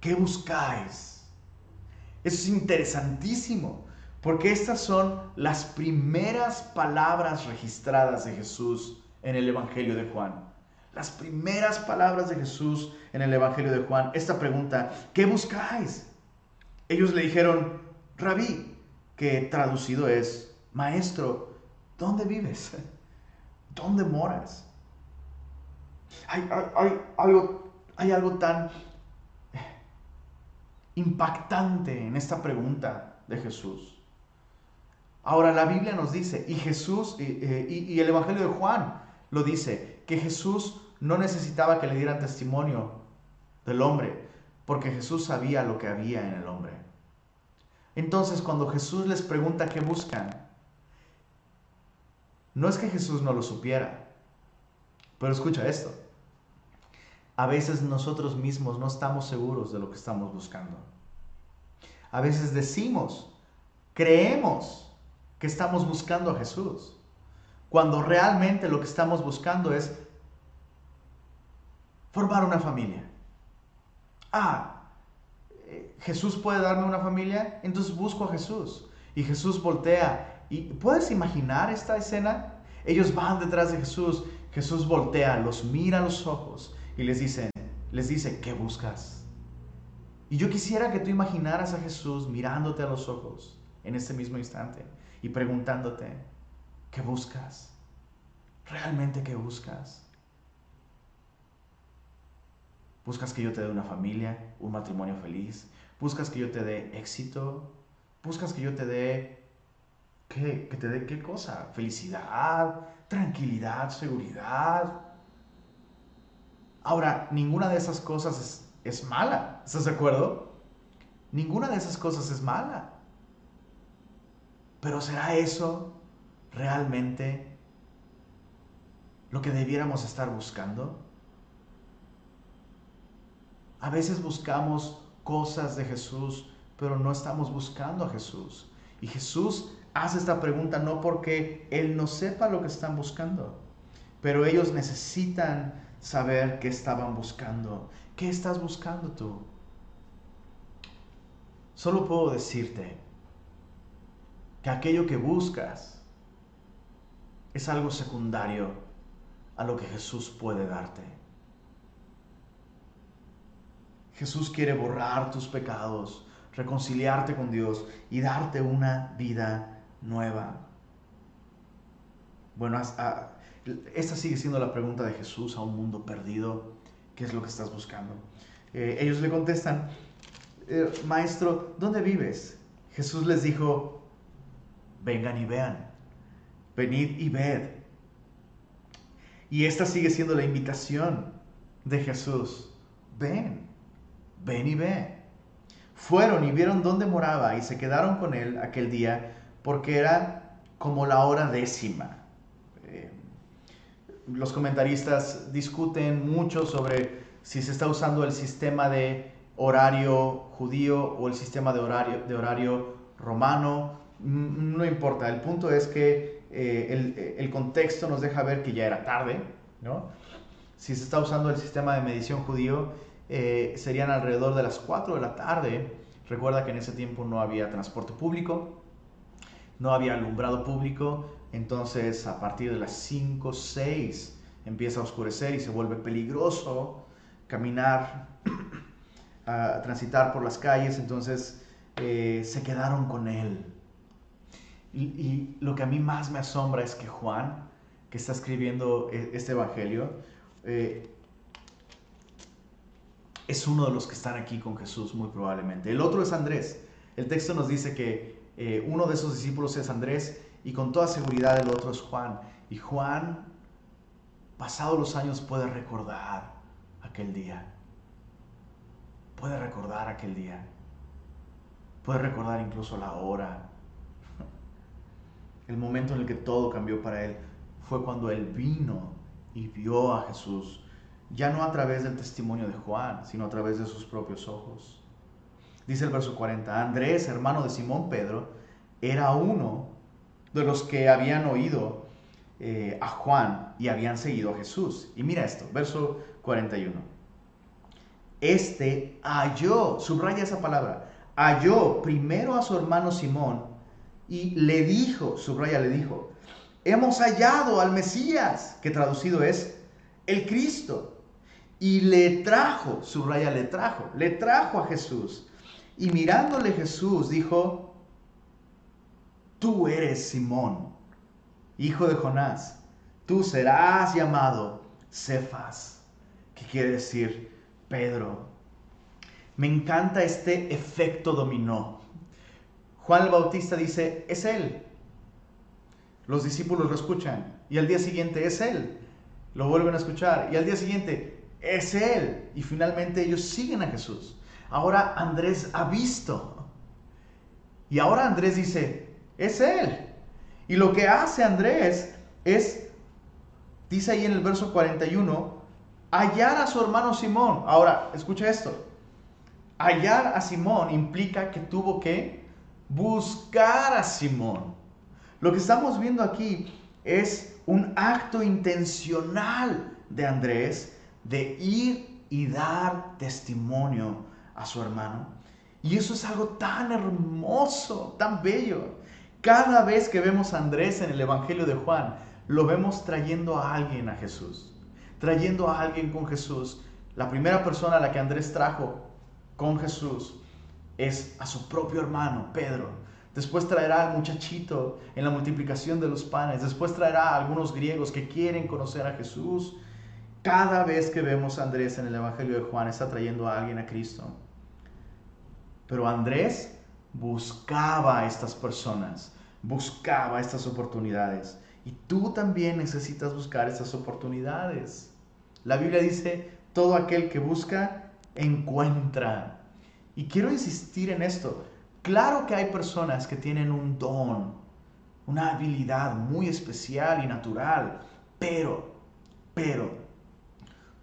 ¿qué buscáis? Eso es interesantísimo. Porque estas son las primeras palabras registradas de Jesús en el Evangelio de Juan. Las primeras palabras de Jesús en el Evangelio de Juan. Esta pregunta, ¿qué buscáis? Ellos le dijeron, rabí, que traducido es, maestro, ¿dónde vives? (laughs) ¿Dónde moras? Hay, algo, hay algo tan impactante en esta pregunta de Jesús. Ahora la Biblia nos dice, y Jesús, y, el Evangelio de Juan lo dice, que Jesús no necesitaba que le dieran testimonio del hombre, porque Jesús sabía lo que había en el hombre. Entonces cuando Jesús les pregunta qué buscan, no es que Jesús no lo supiera, pero escucha esto. A veces nosotros mismos no estamos seguros de lo que estamos buscando. A veces decimos, creemos estamos buscando a Jesús, cuando realmente lo que estamos buscando es formar una familia. Ah, eh, Jesús puede darme una familia, entonces busco a Jesús. Y Jesús voltea. ¿Y puedes imaginar esta escena? Ellos van detrás de Jesús. Jesús voltea, los mira a los ojos y les dice, les dice, ¿qué buscas? Y yo quisiera que tú imaginaras a Jesús mirándote a los ojos en este mismo instante y preguntándote, ¿qué buscas? ¿Realmente qué buscas? ¿Buscas que yo te dé una familia, un matrimonio feliz? ¿Buscas que yo te dé éxito? ¿Buscas que yo te dé ¿Qué? ¿Que te dé qué cosa? Felicidad, tranquilidad, seguridad. Ahora, ninguna de esas cosas es, es, mala. ¿Estás de acuerdo? Ninguna de esas cosas es mala. Pero ¿será eso realmente lo que debiéramos estar buscando? A veces buscamos cosas de Jesús, pero no estamos buscando a Jesús. Y Jesús hace esta pregunta no porque Él no sepa lo que están buscando, pero ellos necesitan saber qué estaban buscando. ¿Qué estás buscando tú? Solo puedo decirte que aquello que buscas es algo secundario a lo que Jesús puede darte. Jesús quiere borrar tus pecados, reconciliarte con Dios y darte una vida nueva. Bueno, esta sigue siendo la pregunta de Jesús a un mundo perdido. ¿Qué es lo que estás buscando? Eh, ellos le contestan, eh, Maestro, ¿dónde vives? Jesús les dijo, vengan y vean, venid y ved. Y esta sigue siendo la invitación de Jesús. Ven, ven y ve. Fueron y vieron dónde moraba y se quedaron con él aquel día porque era como la hora décima. Eh, los comentaristas discuten mucho sobre si se está usando el sistema de horario judío o el sistema de horario, de horario romano. No importa, el punto es que eh, el, contexto nos deja ver que ya era tarde, ¿no? Si se está usando el sistema de medición judío, eh, serían alrededor de las 4 de la tarde. Recuerda que en ese tiempo no había transporte público, no había alumbrado público, entonces a partir de las 5, 6 empieza a oscurecer y se vuelve peligroso caminar, (clears throat) transitar por las calles, entonces eh, se quedaron con él. Y, lo que a mí más me asombra es que Juan, que está escribiendo e, este Evangelio, eh, es uno de los que están aquí con Jesús, muy probablemente. El otro es Andrés. El texto nos dice que eh, uno de esos discípulos es Andrés y con toda seguridad el otro es Juan. Y Juan, pasados los años, puede recordar aquel día. Puede recordar aquel día. Puede recordar incluso la hora. El momento en el que todo cambió para él fue cuando él vino y vio a Jesús ya no a través del testimonio de Juan, sino a través de sus propios ojos. Dice el verso 40, Andrés, hermano de Simón Pedro, era uno de los que habían oído eh, a Juan y habían seguido a Jesús. Y mira esto, verso 41. Este halló, subraya esa palabra, halló primero a su hermano Simón y le dijo, subraya, le dijo, hemos hallado al Mesías, que traducido es el Cristo y le trajo, subraya, le trajo, le trajo a Jesús. Y mirándole Jesús dijo, tú eres Simón, hijo de Jonás, tú serás llamado Cefas, que quiere decir Pedro. Me encanta este efecto dominó. Juan el Bautista dice, es él. Los discípulos lo escuchan y al día siguiente es él. Lo vuelven a escuchar y al día siguiente es Él. Y finalmente ellos siguen a Jesús. Ahora Andrés ha visto. Y ahora Andrés dice, es Él. Y lo que hace Andrés es, dice ahí en el verso 41, hallar a su hermano Simón. Ahora, escucha esto. Hallar a Simón implica que tuvo que buscar a Simón. Lo que estamos viendo aquí es un acto intencional de Andrés de ir y dar testimonio a su hermano. Y eso es algo tan hermoso, tan bello. Cada vez que vemos a Andrés en el Evangelio de Juan, lo vemos trayendo a alguien a Jesús, trayendo a alguien con Jesús. La primera persona a la que Andrés trajo con Jesús es a su propio hermano, Pedro. Después traerá al muchachito en la multiplicación de los panes. Después traerá a algunos griegos que quieren conocer a Jesús. Cada vez que vemos a Andrés en el Evangelio de Juan está trayendo a alguien a Cristo. Pero Andrés buscaba a estas personas, buscaba estas oportunidades. Y tú también necesitas buscar estas oportunidades. La Biblia dice, todo aquel que busca, encuentra. Y quiero insistir en esto. Claro que hay personas que tienen un don, una habilidad muy especial y natural, pero, pero,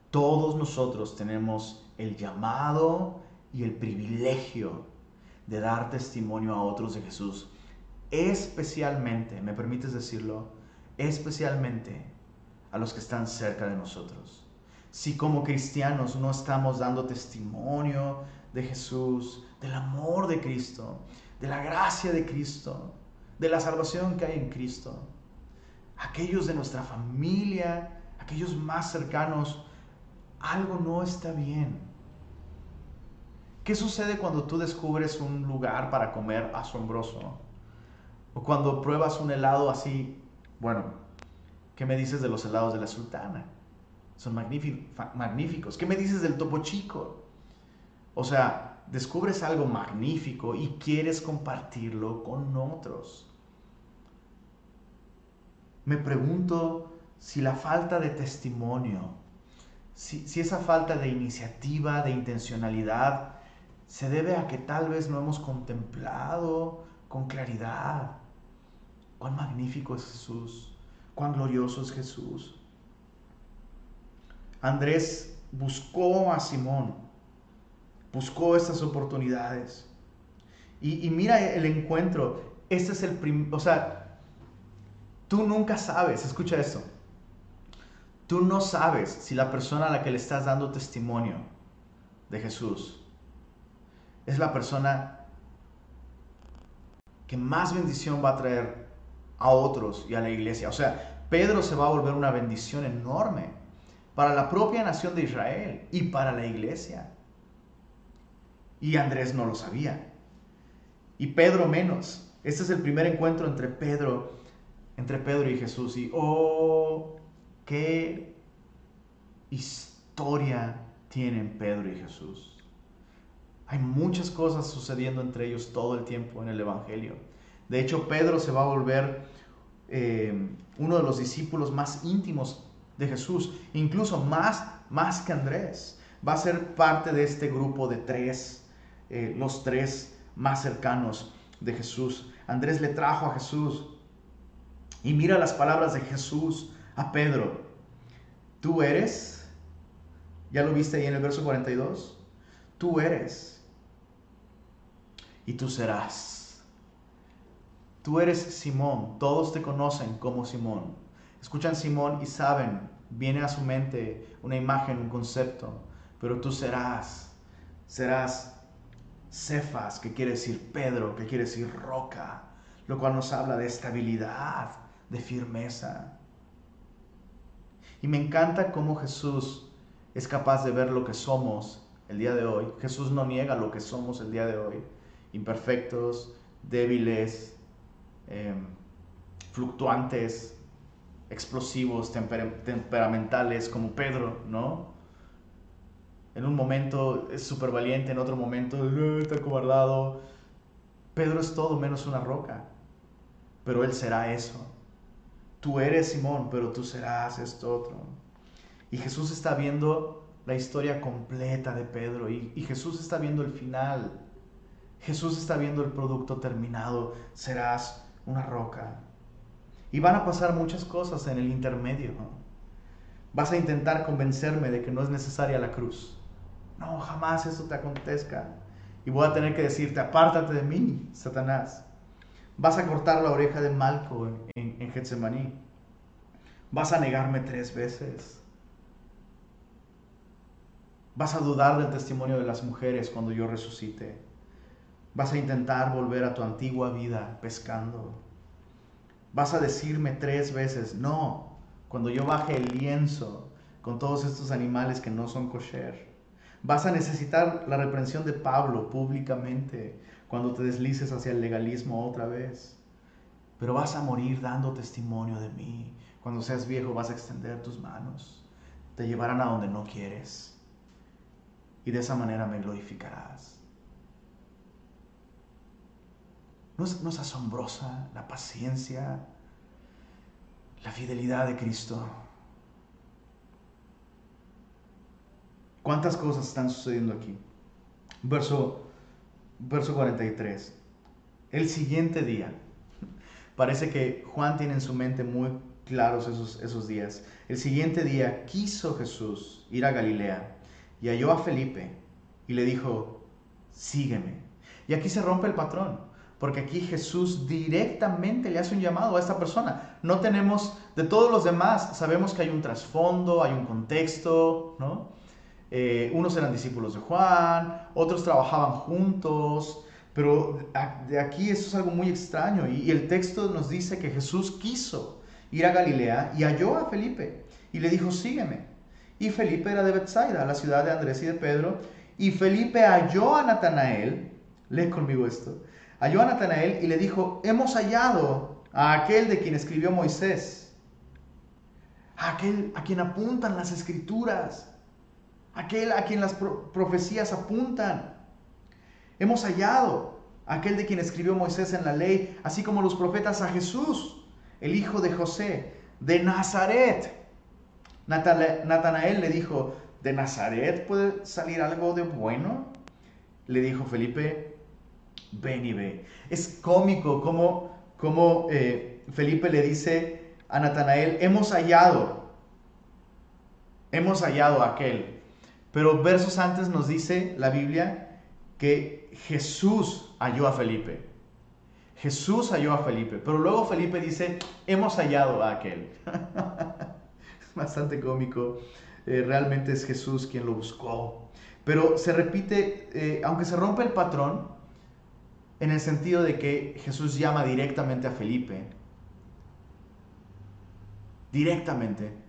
todos nosotros tenemos el llamado y el privilegio de dar testimonio a otros de Jesús. Especialmente, ¿me permites decirlo? Especialmente a los que están cerca de nosotros. Si como cristianos no estamos dando testimonio de Jesús, del amor de Cristo, de la gracia de Cristo, de la salvación que hay en Cristo, aquellos de nuestra familia, aquellos más cercanos, algo no está bien. ¿Qué sucede cuando tú descubres un lugar para comer asombroso? O cuando pruebas un helado así, bueno, ¿qué me dices de los helados de la sultana? Son magníficos. ¿Qué me dices del topo chico? O sea, descubres algo magnífico y quieres compartirlo con otros. Me pregunto si la falta de testimonio, si, esa falta de iniciativa, de intencionalidad, se debe a que tal vez no hemos contemplado con claridad cuán magnífico es Jesús, cuán glorioso es Jesús. Andrés buscó a Simón, buscó estas oportunidades. Y, mira el encuentro. Este es el primer, o sea, tú nunca sabes, escucha esto. Tú no sabes si la persona a la que le estás dando testimonio de Jesús es la persona que más bendición va a traer a otros y a la iglesia. O sea, Pedro se va a volver una bendición enorme para la propia nación de Israel y para la iglesia. Y Andrés no lo sabía. Y Pedro menos. Este es el primer encuentro entre Pedro, entre Pedro y Jesús. Y oh, qué historia tienen Pedro y Jesús. Hay muchas cosas sucediendo entre ellos todo el tiempo en el Evangelio. De hecho, Pedro se va a volver eh, uno de los discípulos más íntimos de Jesús, incluso más, más que Andrés. Va a ser parte de este grupo de tres, eh, los tres más cercanos de Jesús. Andrés le trajo a Jesús. Y mira las palabras de Jesús a Pedro. Tú eres, ya lo viste ahí en el verso 42, tú eres y tú serás. Tú eres Simón, todos te conocen como Simón. Escuchan Simón y saben viene a su mente una imagen, un concepto, pero tú serás, serás Cefas, que quiere decir Pedro, que quiere decir roca, lo cual nos habla de estabilidad, de firmeza. Y me encanta cómo Jesús es capaz de ver lo que somos el día de hoy. Jesús no niega lo que somos el día de hoy. Imperfectos, débiles, em, fluctuantes, explosivos, temperamentales, como Pedro, ¿no? En un momento es súper valiente, en otro momento eh, está cobardado. Pedro es todo menos una roca, pero él será eso. Tú eres Simón, pero tú serás esto otro. Y Jesús está viendo la historia completa de Pedro y Jesús está viendo el final. Jesús está viendo el producto terminado. Serás una roca. Y van a pasar muchas cosas en el intermedio. Vas a intentar convencerme de que no es necesaria la cruz. No, jamás eso te acontezca. Y voy a tener que decirte, apártate de mí, Satanás. Vas a cortar la oreja de Malco en, en Getsemaní. Vas a negarme tres veces. Vas a dudar del testimonio de las mujeres cuando yo resucite. Vas a intentar volver a tu antigua vida pescando vas a decirme tres veces, no, cuando yo baje el lienzo con todos estos animales que no son kosher. Vas a necesitar la reprensión de Pablo públicamente cuando te deslices hacia el legalismo otra vez. Pero vas a morir dando testimonio de mí. Cuando seas viejo vas a extender tus manos. Te llevarán a donde no quieres. Y de esa manera me glorificarás. ¿No es, asombrosa la paciencia, la fidelidad de Cristo? ¿Cuántas cosas están sucediendo aquí? Verso, verso 43. El siguiente día. Parece que Juan tiene en su mente muy claros esos, esos días. El siguiente día quiso Jesús ir a Galilea y halló a Felipe y le dijo, sígueme. Y aquí se rompe el patrón. Porque aquí Jesús directamente le hace un llamado a esta persona. No tenemos, de todos los demás, sabemos que hay un trasfondo, hay un contexto, ¿no? Eh, unos eran discípulos de Juan, otros trabajaban juntos, pero de aquí eso es algo muy extraño. Y, y el texto nos dice que Jesús quiso ir a Galilea y halló a Felipe y le dijo, sígueme. Y Felipe era de Bethsaida, la ciudad de Andrés y de Pedro, y Felipe halló a Natanael, lee conmigo esto, halló a Natanael y le dijo, hemos hallado a aquel de quien escribió Moisés, a aquel a quien apuntan las escrituras, aquel a quien las profecías apuntan. Hemos hallado aquel de quien escribió Moisés en la ley, así como los profetas a Jesús, el hijo de José, de Nazaret. Natanael le dijo, ¿de Nazaret puede salir algo de bueno? Le dijo Felipe, ven y ve. Es cómico como, como eh, Felipe le dice a Natanael, hemos hallado, hemos hallado a aquel. Pero versos antes nos dice la Biblia que Jesús halló a Felipe. Jesús halló a Felipe, pero luego Felipe dice, hemos hallado a aquel. (laughs) Bastante cómico. Eh, realmente es Jesús quien lo buscó. Pero se repite, eh, aunque se rompe el patrón, en el sentido de que Jesús llama directamente a Felipe. Directamente.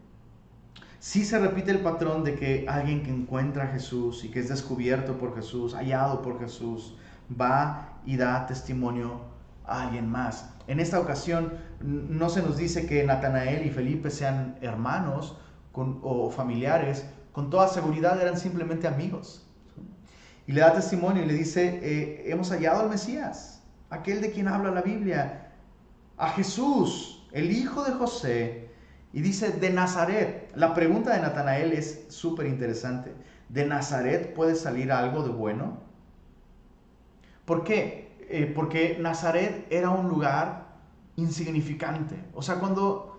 Sí se repite el patrón de que alguien que encuentra a Jesús y que es descubierto por Jesús, hallado por Jesús, va y da testimonio a alguien más. En esta ocasión no se nos dice que Natanael y Felipe sean hermanos, o familiares, con toda seguridad eran simplemente amigos. Y le da testimonio y le dice, eh, hemos hallado al Mesías, aquel de quien habla la Biblia, a Jesús, el hijo de José, y dice, de Nazaret. La pregunta de Natanael es súper interesante. ¿De Nazaret puede salir algo de bueno? ¿Por qué? Eh, porque Nazaret era un lugar insignificante. O sea, cuando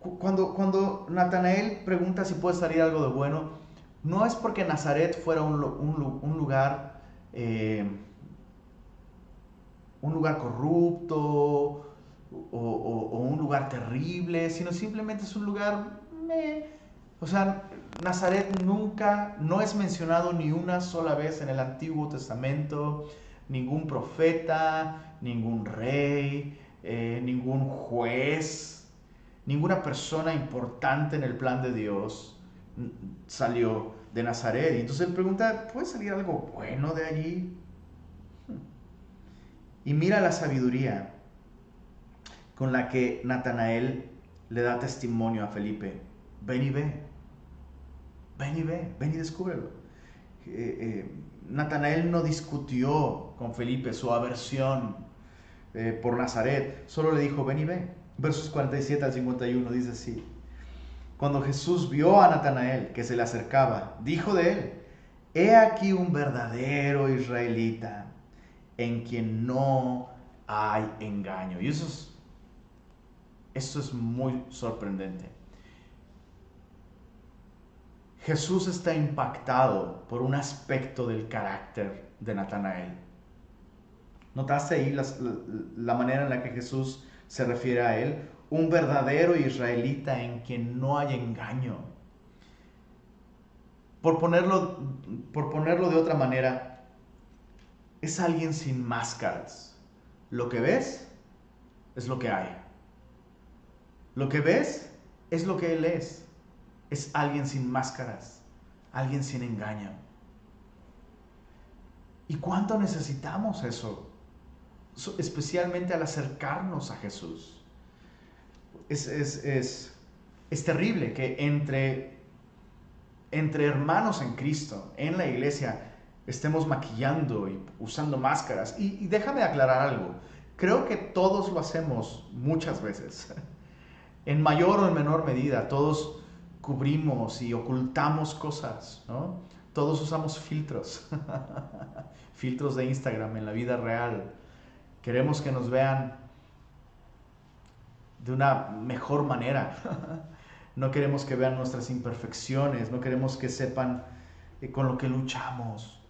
cuando, cuando Natanael pregunta si puede salir algo de bueno, no es porque Nazaret fuera un, lugar, eh, un lugar corrupto o, un lugar terrible, sino simplemente es un lugar, o sea, Nazaret nunca, no es mencionado ni una sola vez en el Antiguo Testamento, ningún profeta, ningún rey, eh, ningún juez, ninguna persona importante en el plan de Dios salió de Nazaret. Y entonces él pregunta, ¿puede salir algo bueno de allí? Y mira la sabiduría con la que Natanael le da testimonio a Felipe. Ven y ve. Ven y ve. Ven y descúbrelo. Eh, eh, Natanael no discutió con Felipe su aversión eh, por Nazaret. Solo le dijo, ven y ve versos 47 al 51 dice así. Cuando Jesús vio a Natanael que se le acercaba, dijo de él, he aquí un verdadero israelita en quien no hay engaño. Y eso es, eso es muy sorprendente. Jesús está impactado por un aspecto del carácter de Natanael. ¿Notaste ahí la manera en la que Jesús se refiere a él, un verdadero israelita en quien no hay engaño. Por ponerlo, por ponerlo de otra manera, es alguien sin máscaras. Lo que ves es lo que hay. Lo que ves es lo que él es. Es alguien sin máscaras, alguien sin engaño. ¿Y cuánto necesitamos eso? especialmente al acercarnos a Jesús. Es, es, terrible que entre, entre hermanos en Cristo, en la iglesia, estemos maquillando y usando máscaras. Y, y déjame aclarar algo. Creo que todos lo hacemos muchas veces. (laughs) En mayor o en menor medida, todos cubrimos y ocultamos cosas, ¿no? Todos usamos filtros, (laughs) filtros de Instagram en la vida real, Queremos que nos vean de una mejor manera. (laughs) No queremos que vean nuestras imperfecciones, no queremos que sepan eh, con lo que luchamos.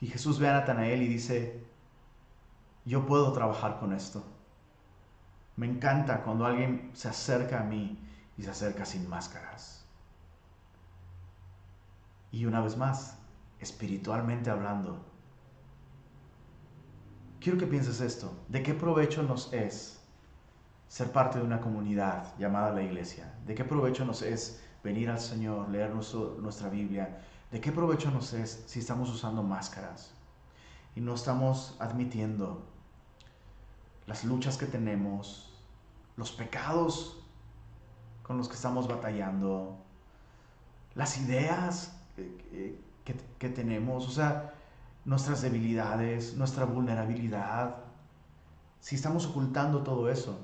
Y Jesús ve a Natanael y dice, yo puedo trabajar con esto. Me encanta cuando alguien se acerca a mí y se acerca sin máscaras. Y una vez más, espiritualmente hablando, quiero que pienses esto. ¿De qué provecho nos es ser parte de una comunidad llamada la iglesia? ¿De qué provecho nos es venir al Señor, leer nuestra Biblia? ¿De qué provecho nos es si estamos usando máscaras y no estamos admitiendo las luchas que tenemos, los pecados con los que estamos batallando, las ideas que, que tenemos, o sea, nuestras debilidades, nuestra vulnerabilidad, si estamos ocultando todo eso.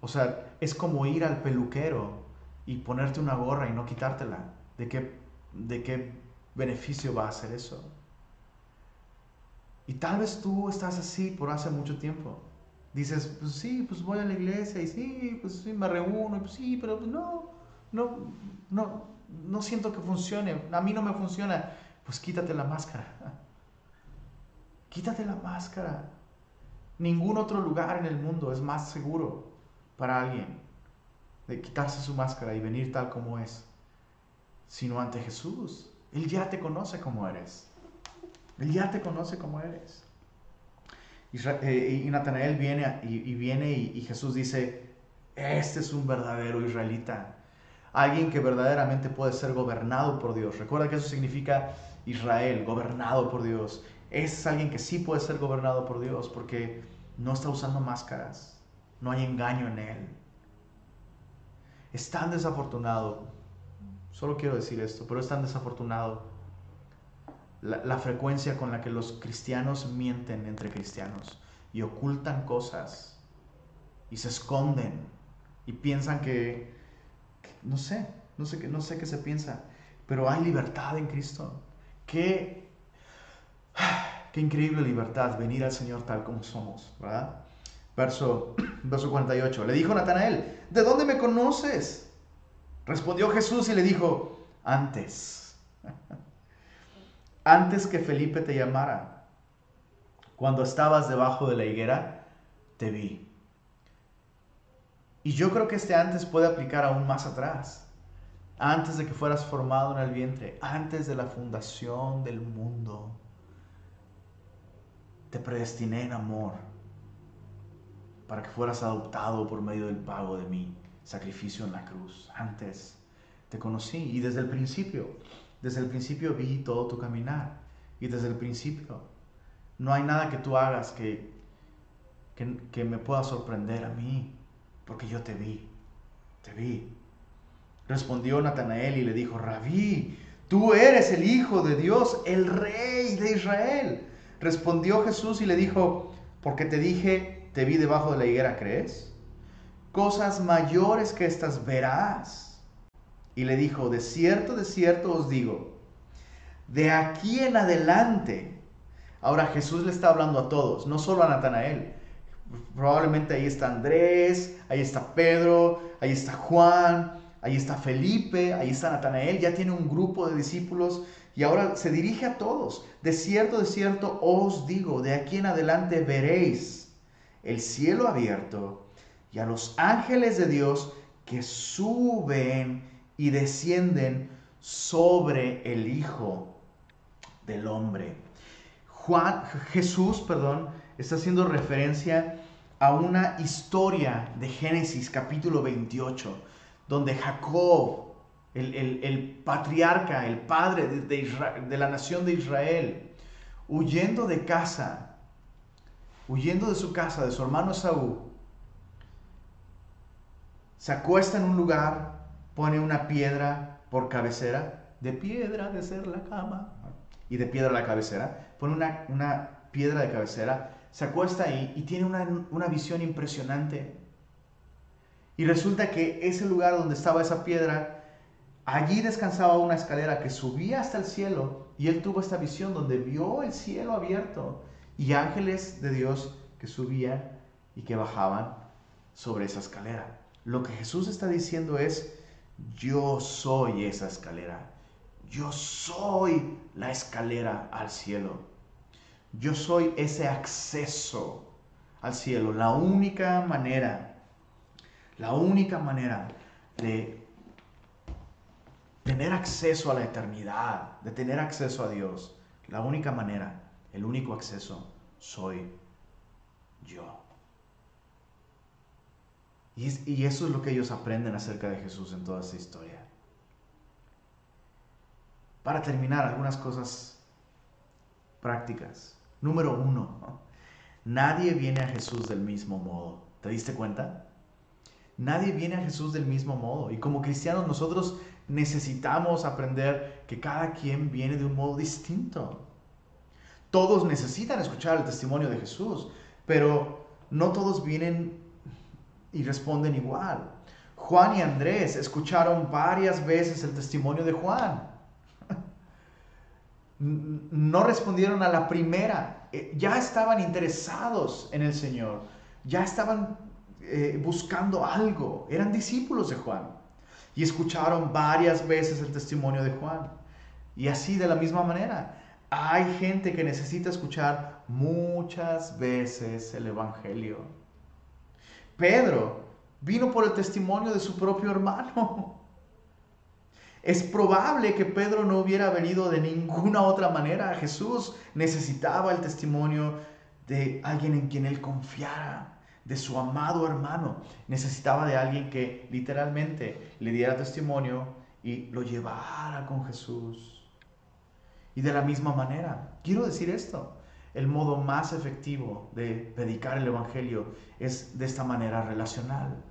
O sea, es como ir al peluquero y ponerte una gorra y no quitártela. ¿De qué, de qué beneficio va a hacer eso? Y tal vez tú estás así por hace mucho tiempo. Dices, pues sí, pues voy a la iglesia y sí, pues sí, me reúno, y pues sí, pero pues no, no, no, no siento que funcione. A mí no me funciona. Pues quítate la máscara. (laughs) Quítate la máscara. Ningún otro lugar en el mundo es más seguro para alguien de quitarse su máscara y venir tal como es, sino ante Jesús. Él ya te conoce como eres. Él ya te conoce como eres. Eh, y Natanael viene y, viene y, Jesús dice, este es un verdadero israelita. Alguien que verdaderamente puede ser gobernado por Dios. Recuerda que eso significa Israel, gobernado por Dios. Es alguien que sí puede ser gobernado por Dios porque no está usando máscaras. No hay engaño en él. Es tan desafortunado. Solo quiero decir esto, pero es tan desafortunado la, frecuencia con la que los cristianos mienten entre cristianos y ocultan cosas y se esconden y piensan que, no sé, no sé, no sé qué se piensa, pero hay libertad en Cristo. Qué, qué increíble libertad venir al Señor tal como somos, ¿verdad? Verso, (clears throat) verso 48. Le dijo Natanael, ¿de dónde me conoces? Respondió Jesús y le dijo, antes (laughs) antes que Felipe te llamara, cuando estabas debajo de la higuera, te vi. Y yo creo que este antes puede aplicar aún más atrás, antes de que fueras formado en el vientre, antes de la fundación del mundo. Te predestiné en amor para que fueras adoptado por medio del pago de mi sacrificio en la cruz. Antes te conocí y desde el principio desde el principio vi todo tu caminar. Y desde el principio no hay nada que tú hagas que, que, me pueda sorprender a mí, porque yo te vi, te vi. Respondió Natanael y le dijo, Rabí, tú eres el Hijo de Dios, el Rey de Israel. Respondió Jesús y le dijo, porque te dije, te vi debajo de la higuera, ¿crees? Cosas mayores que estas verás. Y le dijo, de cierto, de cierto os digo, de aquí en adelante, ahora Jesús le está hablando a todos, no solo a Natanael. Probablemente ahí está Andrés, ahí está Pedro, ahí está Juan, ahí está Felipe, ahí está Natanael, ya tiene un grupo de discípulos y ahora se dirige a todos. De cierto, de cierto os digo, de aquí en adelante veréis el cielo abierto y a los ángeles de Dios que suben y descienden sobre el Hijo del Hombre. Juan, Jesús, perdón, está haciendo referencia a una historia de Génesis capítulo 28, donde Jacob, el, patriarca, el padre de, de la nación de Israel, huyendo de casa, huyendo de su casa, de su hermano Saúl, se acuesta en un lugar pone una piedra por cabecera, de piedra de ser la cama, y de piedra la cabecera, pone una, una piedra de cabecera, se acuesta ahí y tiene una, una visión impresionante. Y resulta que ese lugar donde estaba esa piedra, allí descansaba una escalera que subía hasta el cielo y él tuvo esta visión donde vio el cielo abierto y ángeles de Dios que subían y que bajaban sobre esa escalera. Lo que Jesús está diciendo es, yo soy esa escalera. Yo soy la escalera al cielo. Yo soy ese acceso al cielo. La única manera, la única manera de tener acceso a la eternidad, de tener acceso a Dios, la única manera, el único acceso, soy yo. Y, eso es lo que ellos aprenden acerca de Jesús en toda esta historia. Para terminar, algunas cosas prácticas. Número uno, nadie viene a Jesús del mismo modo. ¿Te diste cuenta? Nadie viene a Jesús del mismo modo. Y como cristianos nosotros necesitamos aprender que cada quien viene de un modo distinto. Todos necesitan escuchar el testimonio de Jesús, pero no todos vienen y responden igual. Juan y Andrés escucharon varias veces el testimonio de Juan. (laughs) No respondieron a la primera. Eh, ya estaban interesados en el Señor. Ya estaban eh, buscando algo. Eran discípulos de Juan. Y escucharon varias veces el testimonio de Juan. Y así de la misma manera, hay gente que necesita escuchar muchas veces el Evangelio. Pedro vino por el testimonio de su propio hermano. Es probable que Pedro no hubiera venido de ninguna otra manera. Jesús necesitaba el testimonio de alguien en quien él confiara, de su amado hermano. Necesitaba de alguien que literalmente le diera testimonio y lo llevara con Jesús. Y de la misma manera, quiero decir esto, el modo más efectivo de predicar el Evangelio es de esta manera relacional.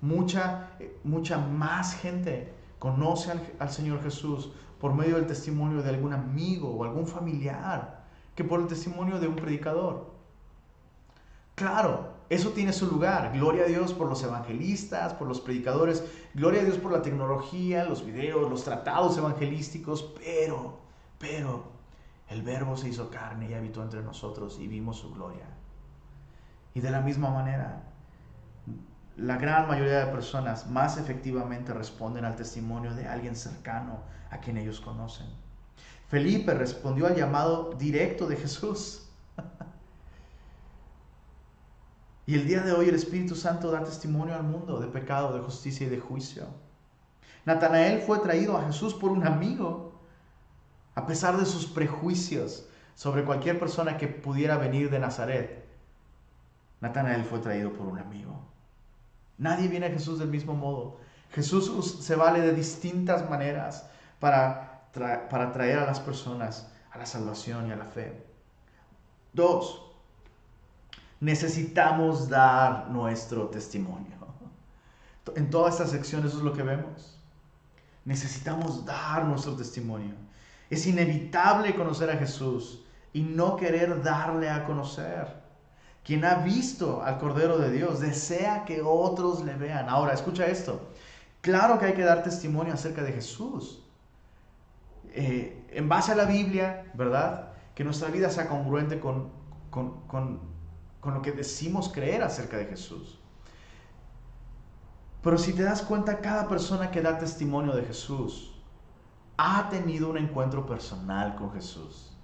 Mucha, mucha más gente conoce al, Señor Jesús por medio del testimonio de algún amigo o algún familiar que por el testimonio de un predicador. Claro, eso tiene su lugar. Gloria a Dios por los evangelistas, por los predicadores. Gloria a Dios por la tecnología, los videos, los tratados evangelísticos. Pero, pero, el verbo se hizo carne y habitó entre nosotros y vimos su gloria. Y de la misma manera, la gran mayoría de personas más efectivamente responden al testimonio de alguien cercano a quien ellos conocen. Felipe respondió al llamado directo de Jesús. (laughs) y el día de hoy el Espíritu Santo da testimonio al mundo de pecado, de justicia y de juicio. Natanael fue traído a Jesús por un amigo, a pesar de sus prejuicios sobre cualquier persona que pudiera venir de Nazaret. Natanael fue traído por un amigo. Nadie viene a Jesús del mismo modo. Jesús se vale de distintas maneras para, para traer a las personas a la salvación y a la fe. Dos, necesitamos dar nuestro testimonio. En toda esta sección eso es lo que vemos. Necesitamos dar nuestro testimonio. Es inevitable conocer a Jesús y no querer darle a conocer. Quien ha visto al Cordero de Dios desea que otros le vean. Ahora, escucha esto. Claro que hay que dar testimonio acerca de Jesús. Eh, en base a la Biblia, ¿verdad? Que nuestra vida sea congruente con, con, con, con lo que decimos creer acerca de Jesús. Pero si te das cuenta, cada persona que da testimonio de Jesús ha tenido un encuentro personal con Jesús.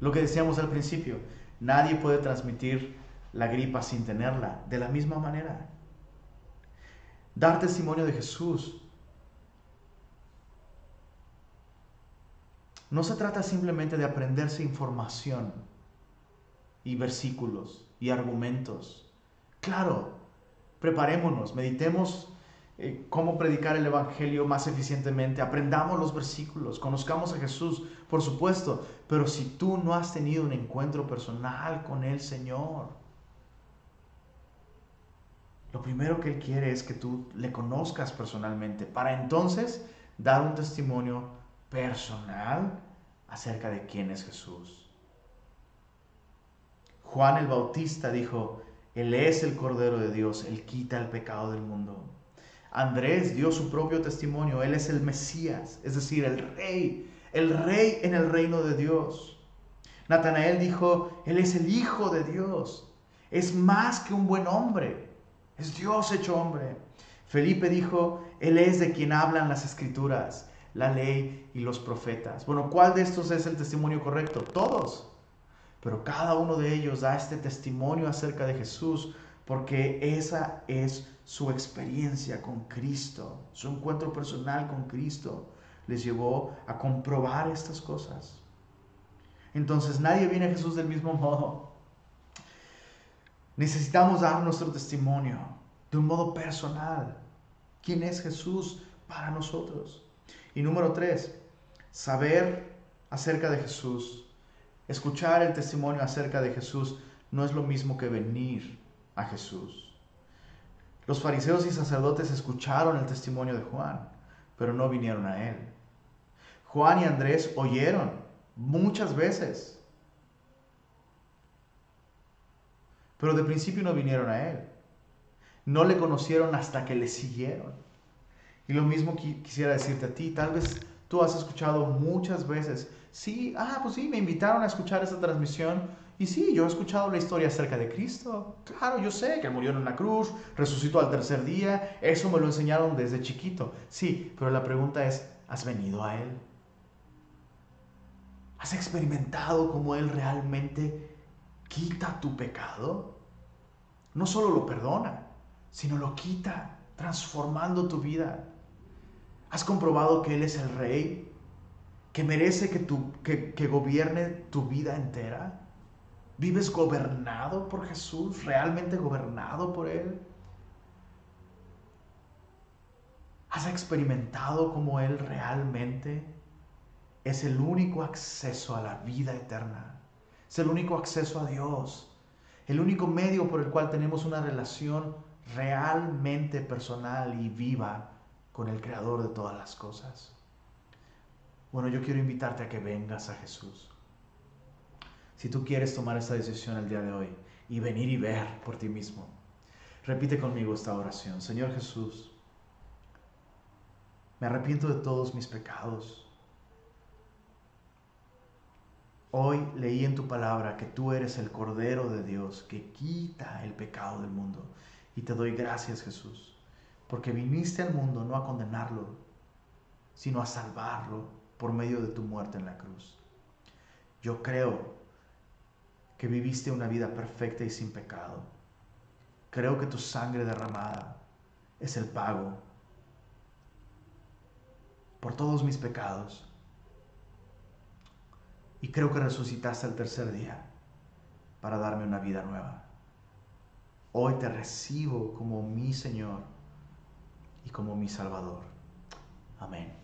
Lo que decíamos al principio, Nadie puede transmitir la gripa sin tenerla. De la misma manera, dar testimonio de Jesús no se trata simplemente de aprenderse información y versículos y argumentos. Claro, preparémonos, meditemos eh, cómo predicar el Evangelio más eficientemente, aprendamos los versículos, conozcamos a Jesús, por supuesto, pero si tú no has tenido un encuentro personal con el Señor, lo primero que Él quiere es que tú le conozcas personalmente, para entonces dar un testimonio personal acerca de quién es Jesús. Juan el Bautista dijo, Él es el Cordero de Dios, Él quita el pecado del mundo. Andrés dio su propio testimonio, él es el Mesías, es decir, el rey, el rey en el reino de Dios. Natanael dijo, él es el Hijo de Dios, es más que un buen hombre, es Dios hecho hombre. Felipe dijo, él es de quien hablan las escrituras, la ley y los profetas. Bueno, ¿cuál de estos es el testimonio correcto? Todos. Pero cada uno de ellos da este testimonio acerca de Jesús porque esa es su experiencia con Cristo, su encuentro personal con Cristo les llevó a comprobar estas cosas. Entonces nadie viene a Jesús del mismo (laughs) modo. Necesitamos dar nuestro testimonio. de un modo personal. ¿Quién es Jesús para nosotros? Y número tres, saber acerca de Jesús, escuchar el testimonio acerca de Jesús, no es lo mismo que venir a Jesús. Los fariseos y sacerdotes escucharon el testimonio de Juan, pero no vinieron a él. Juan y Andrés oyeron muchas veces, pero de principio no vinieron a él. No le conocieron hasta que le siguieron. Y lo mismo quisiera decirte a ti, tal vez tú has escuchado muchas veces, sí, ah, pues sí, me invitaron a escuchar esa transmisión, y sí, yo he escuchado la historia acerca de Cristo. Claro, yo sé que murió en una cruz, resucitó al tercer día. Eso me lo enseñaron desde chiquito. Sí, pero la pregunta es, ¿has venido a Él? ¿Has experimentado cómo Él realmente quita tu pecado? No solo lo perdona, sino lo quita, transformando tu vida. ¿Has comprobado que Él es el Rey? ¿Que merece que, tu, que, que gobierne tu vida entera? ¿Vives gobernado por Jesús? ¿Realmente gobernado por Él? ¿Has experimentado cómo Él realmente es el único acceso a la vida eterna? Es el único acceso a Dios. El único medio por el cual tenemos una relación realmente personal y viva con el Creador de todas las cosas. Bueno, yo quiero invitarte a que vengas a Jesús. Si tú quieres tomar esta decisión el día de hoy y venir y ver por ti mismo, repite conmigo esta oración. Señor Jesús, me arrepiento de todos mis pecados. Hoy leí en tu palabra que tú eres el Cordero de Dios que quita el pecado del mundo. Y te doy gracias Jesús, porque viniste al mundo no a condenarlo, sino a salvarlo por medio de tu muerte en la cruz. Yo creo que viviste una vida perfecta y sin pecado. Creo que tu sangre derramada es el pago por todos mis pecados. Y creo que resucitaste el tercer día para darme una vida nueva. Hoy te recibo como mi Señor y como mi Salvador. Amén.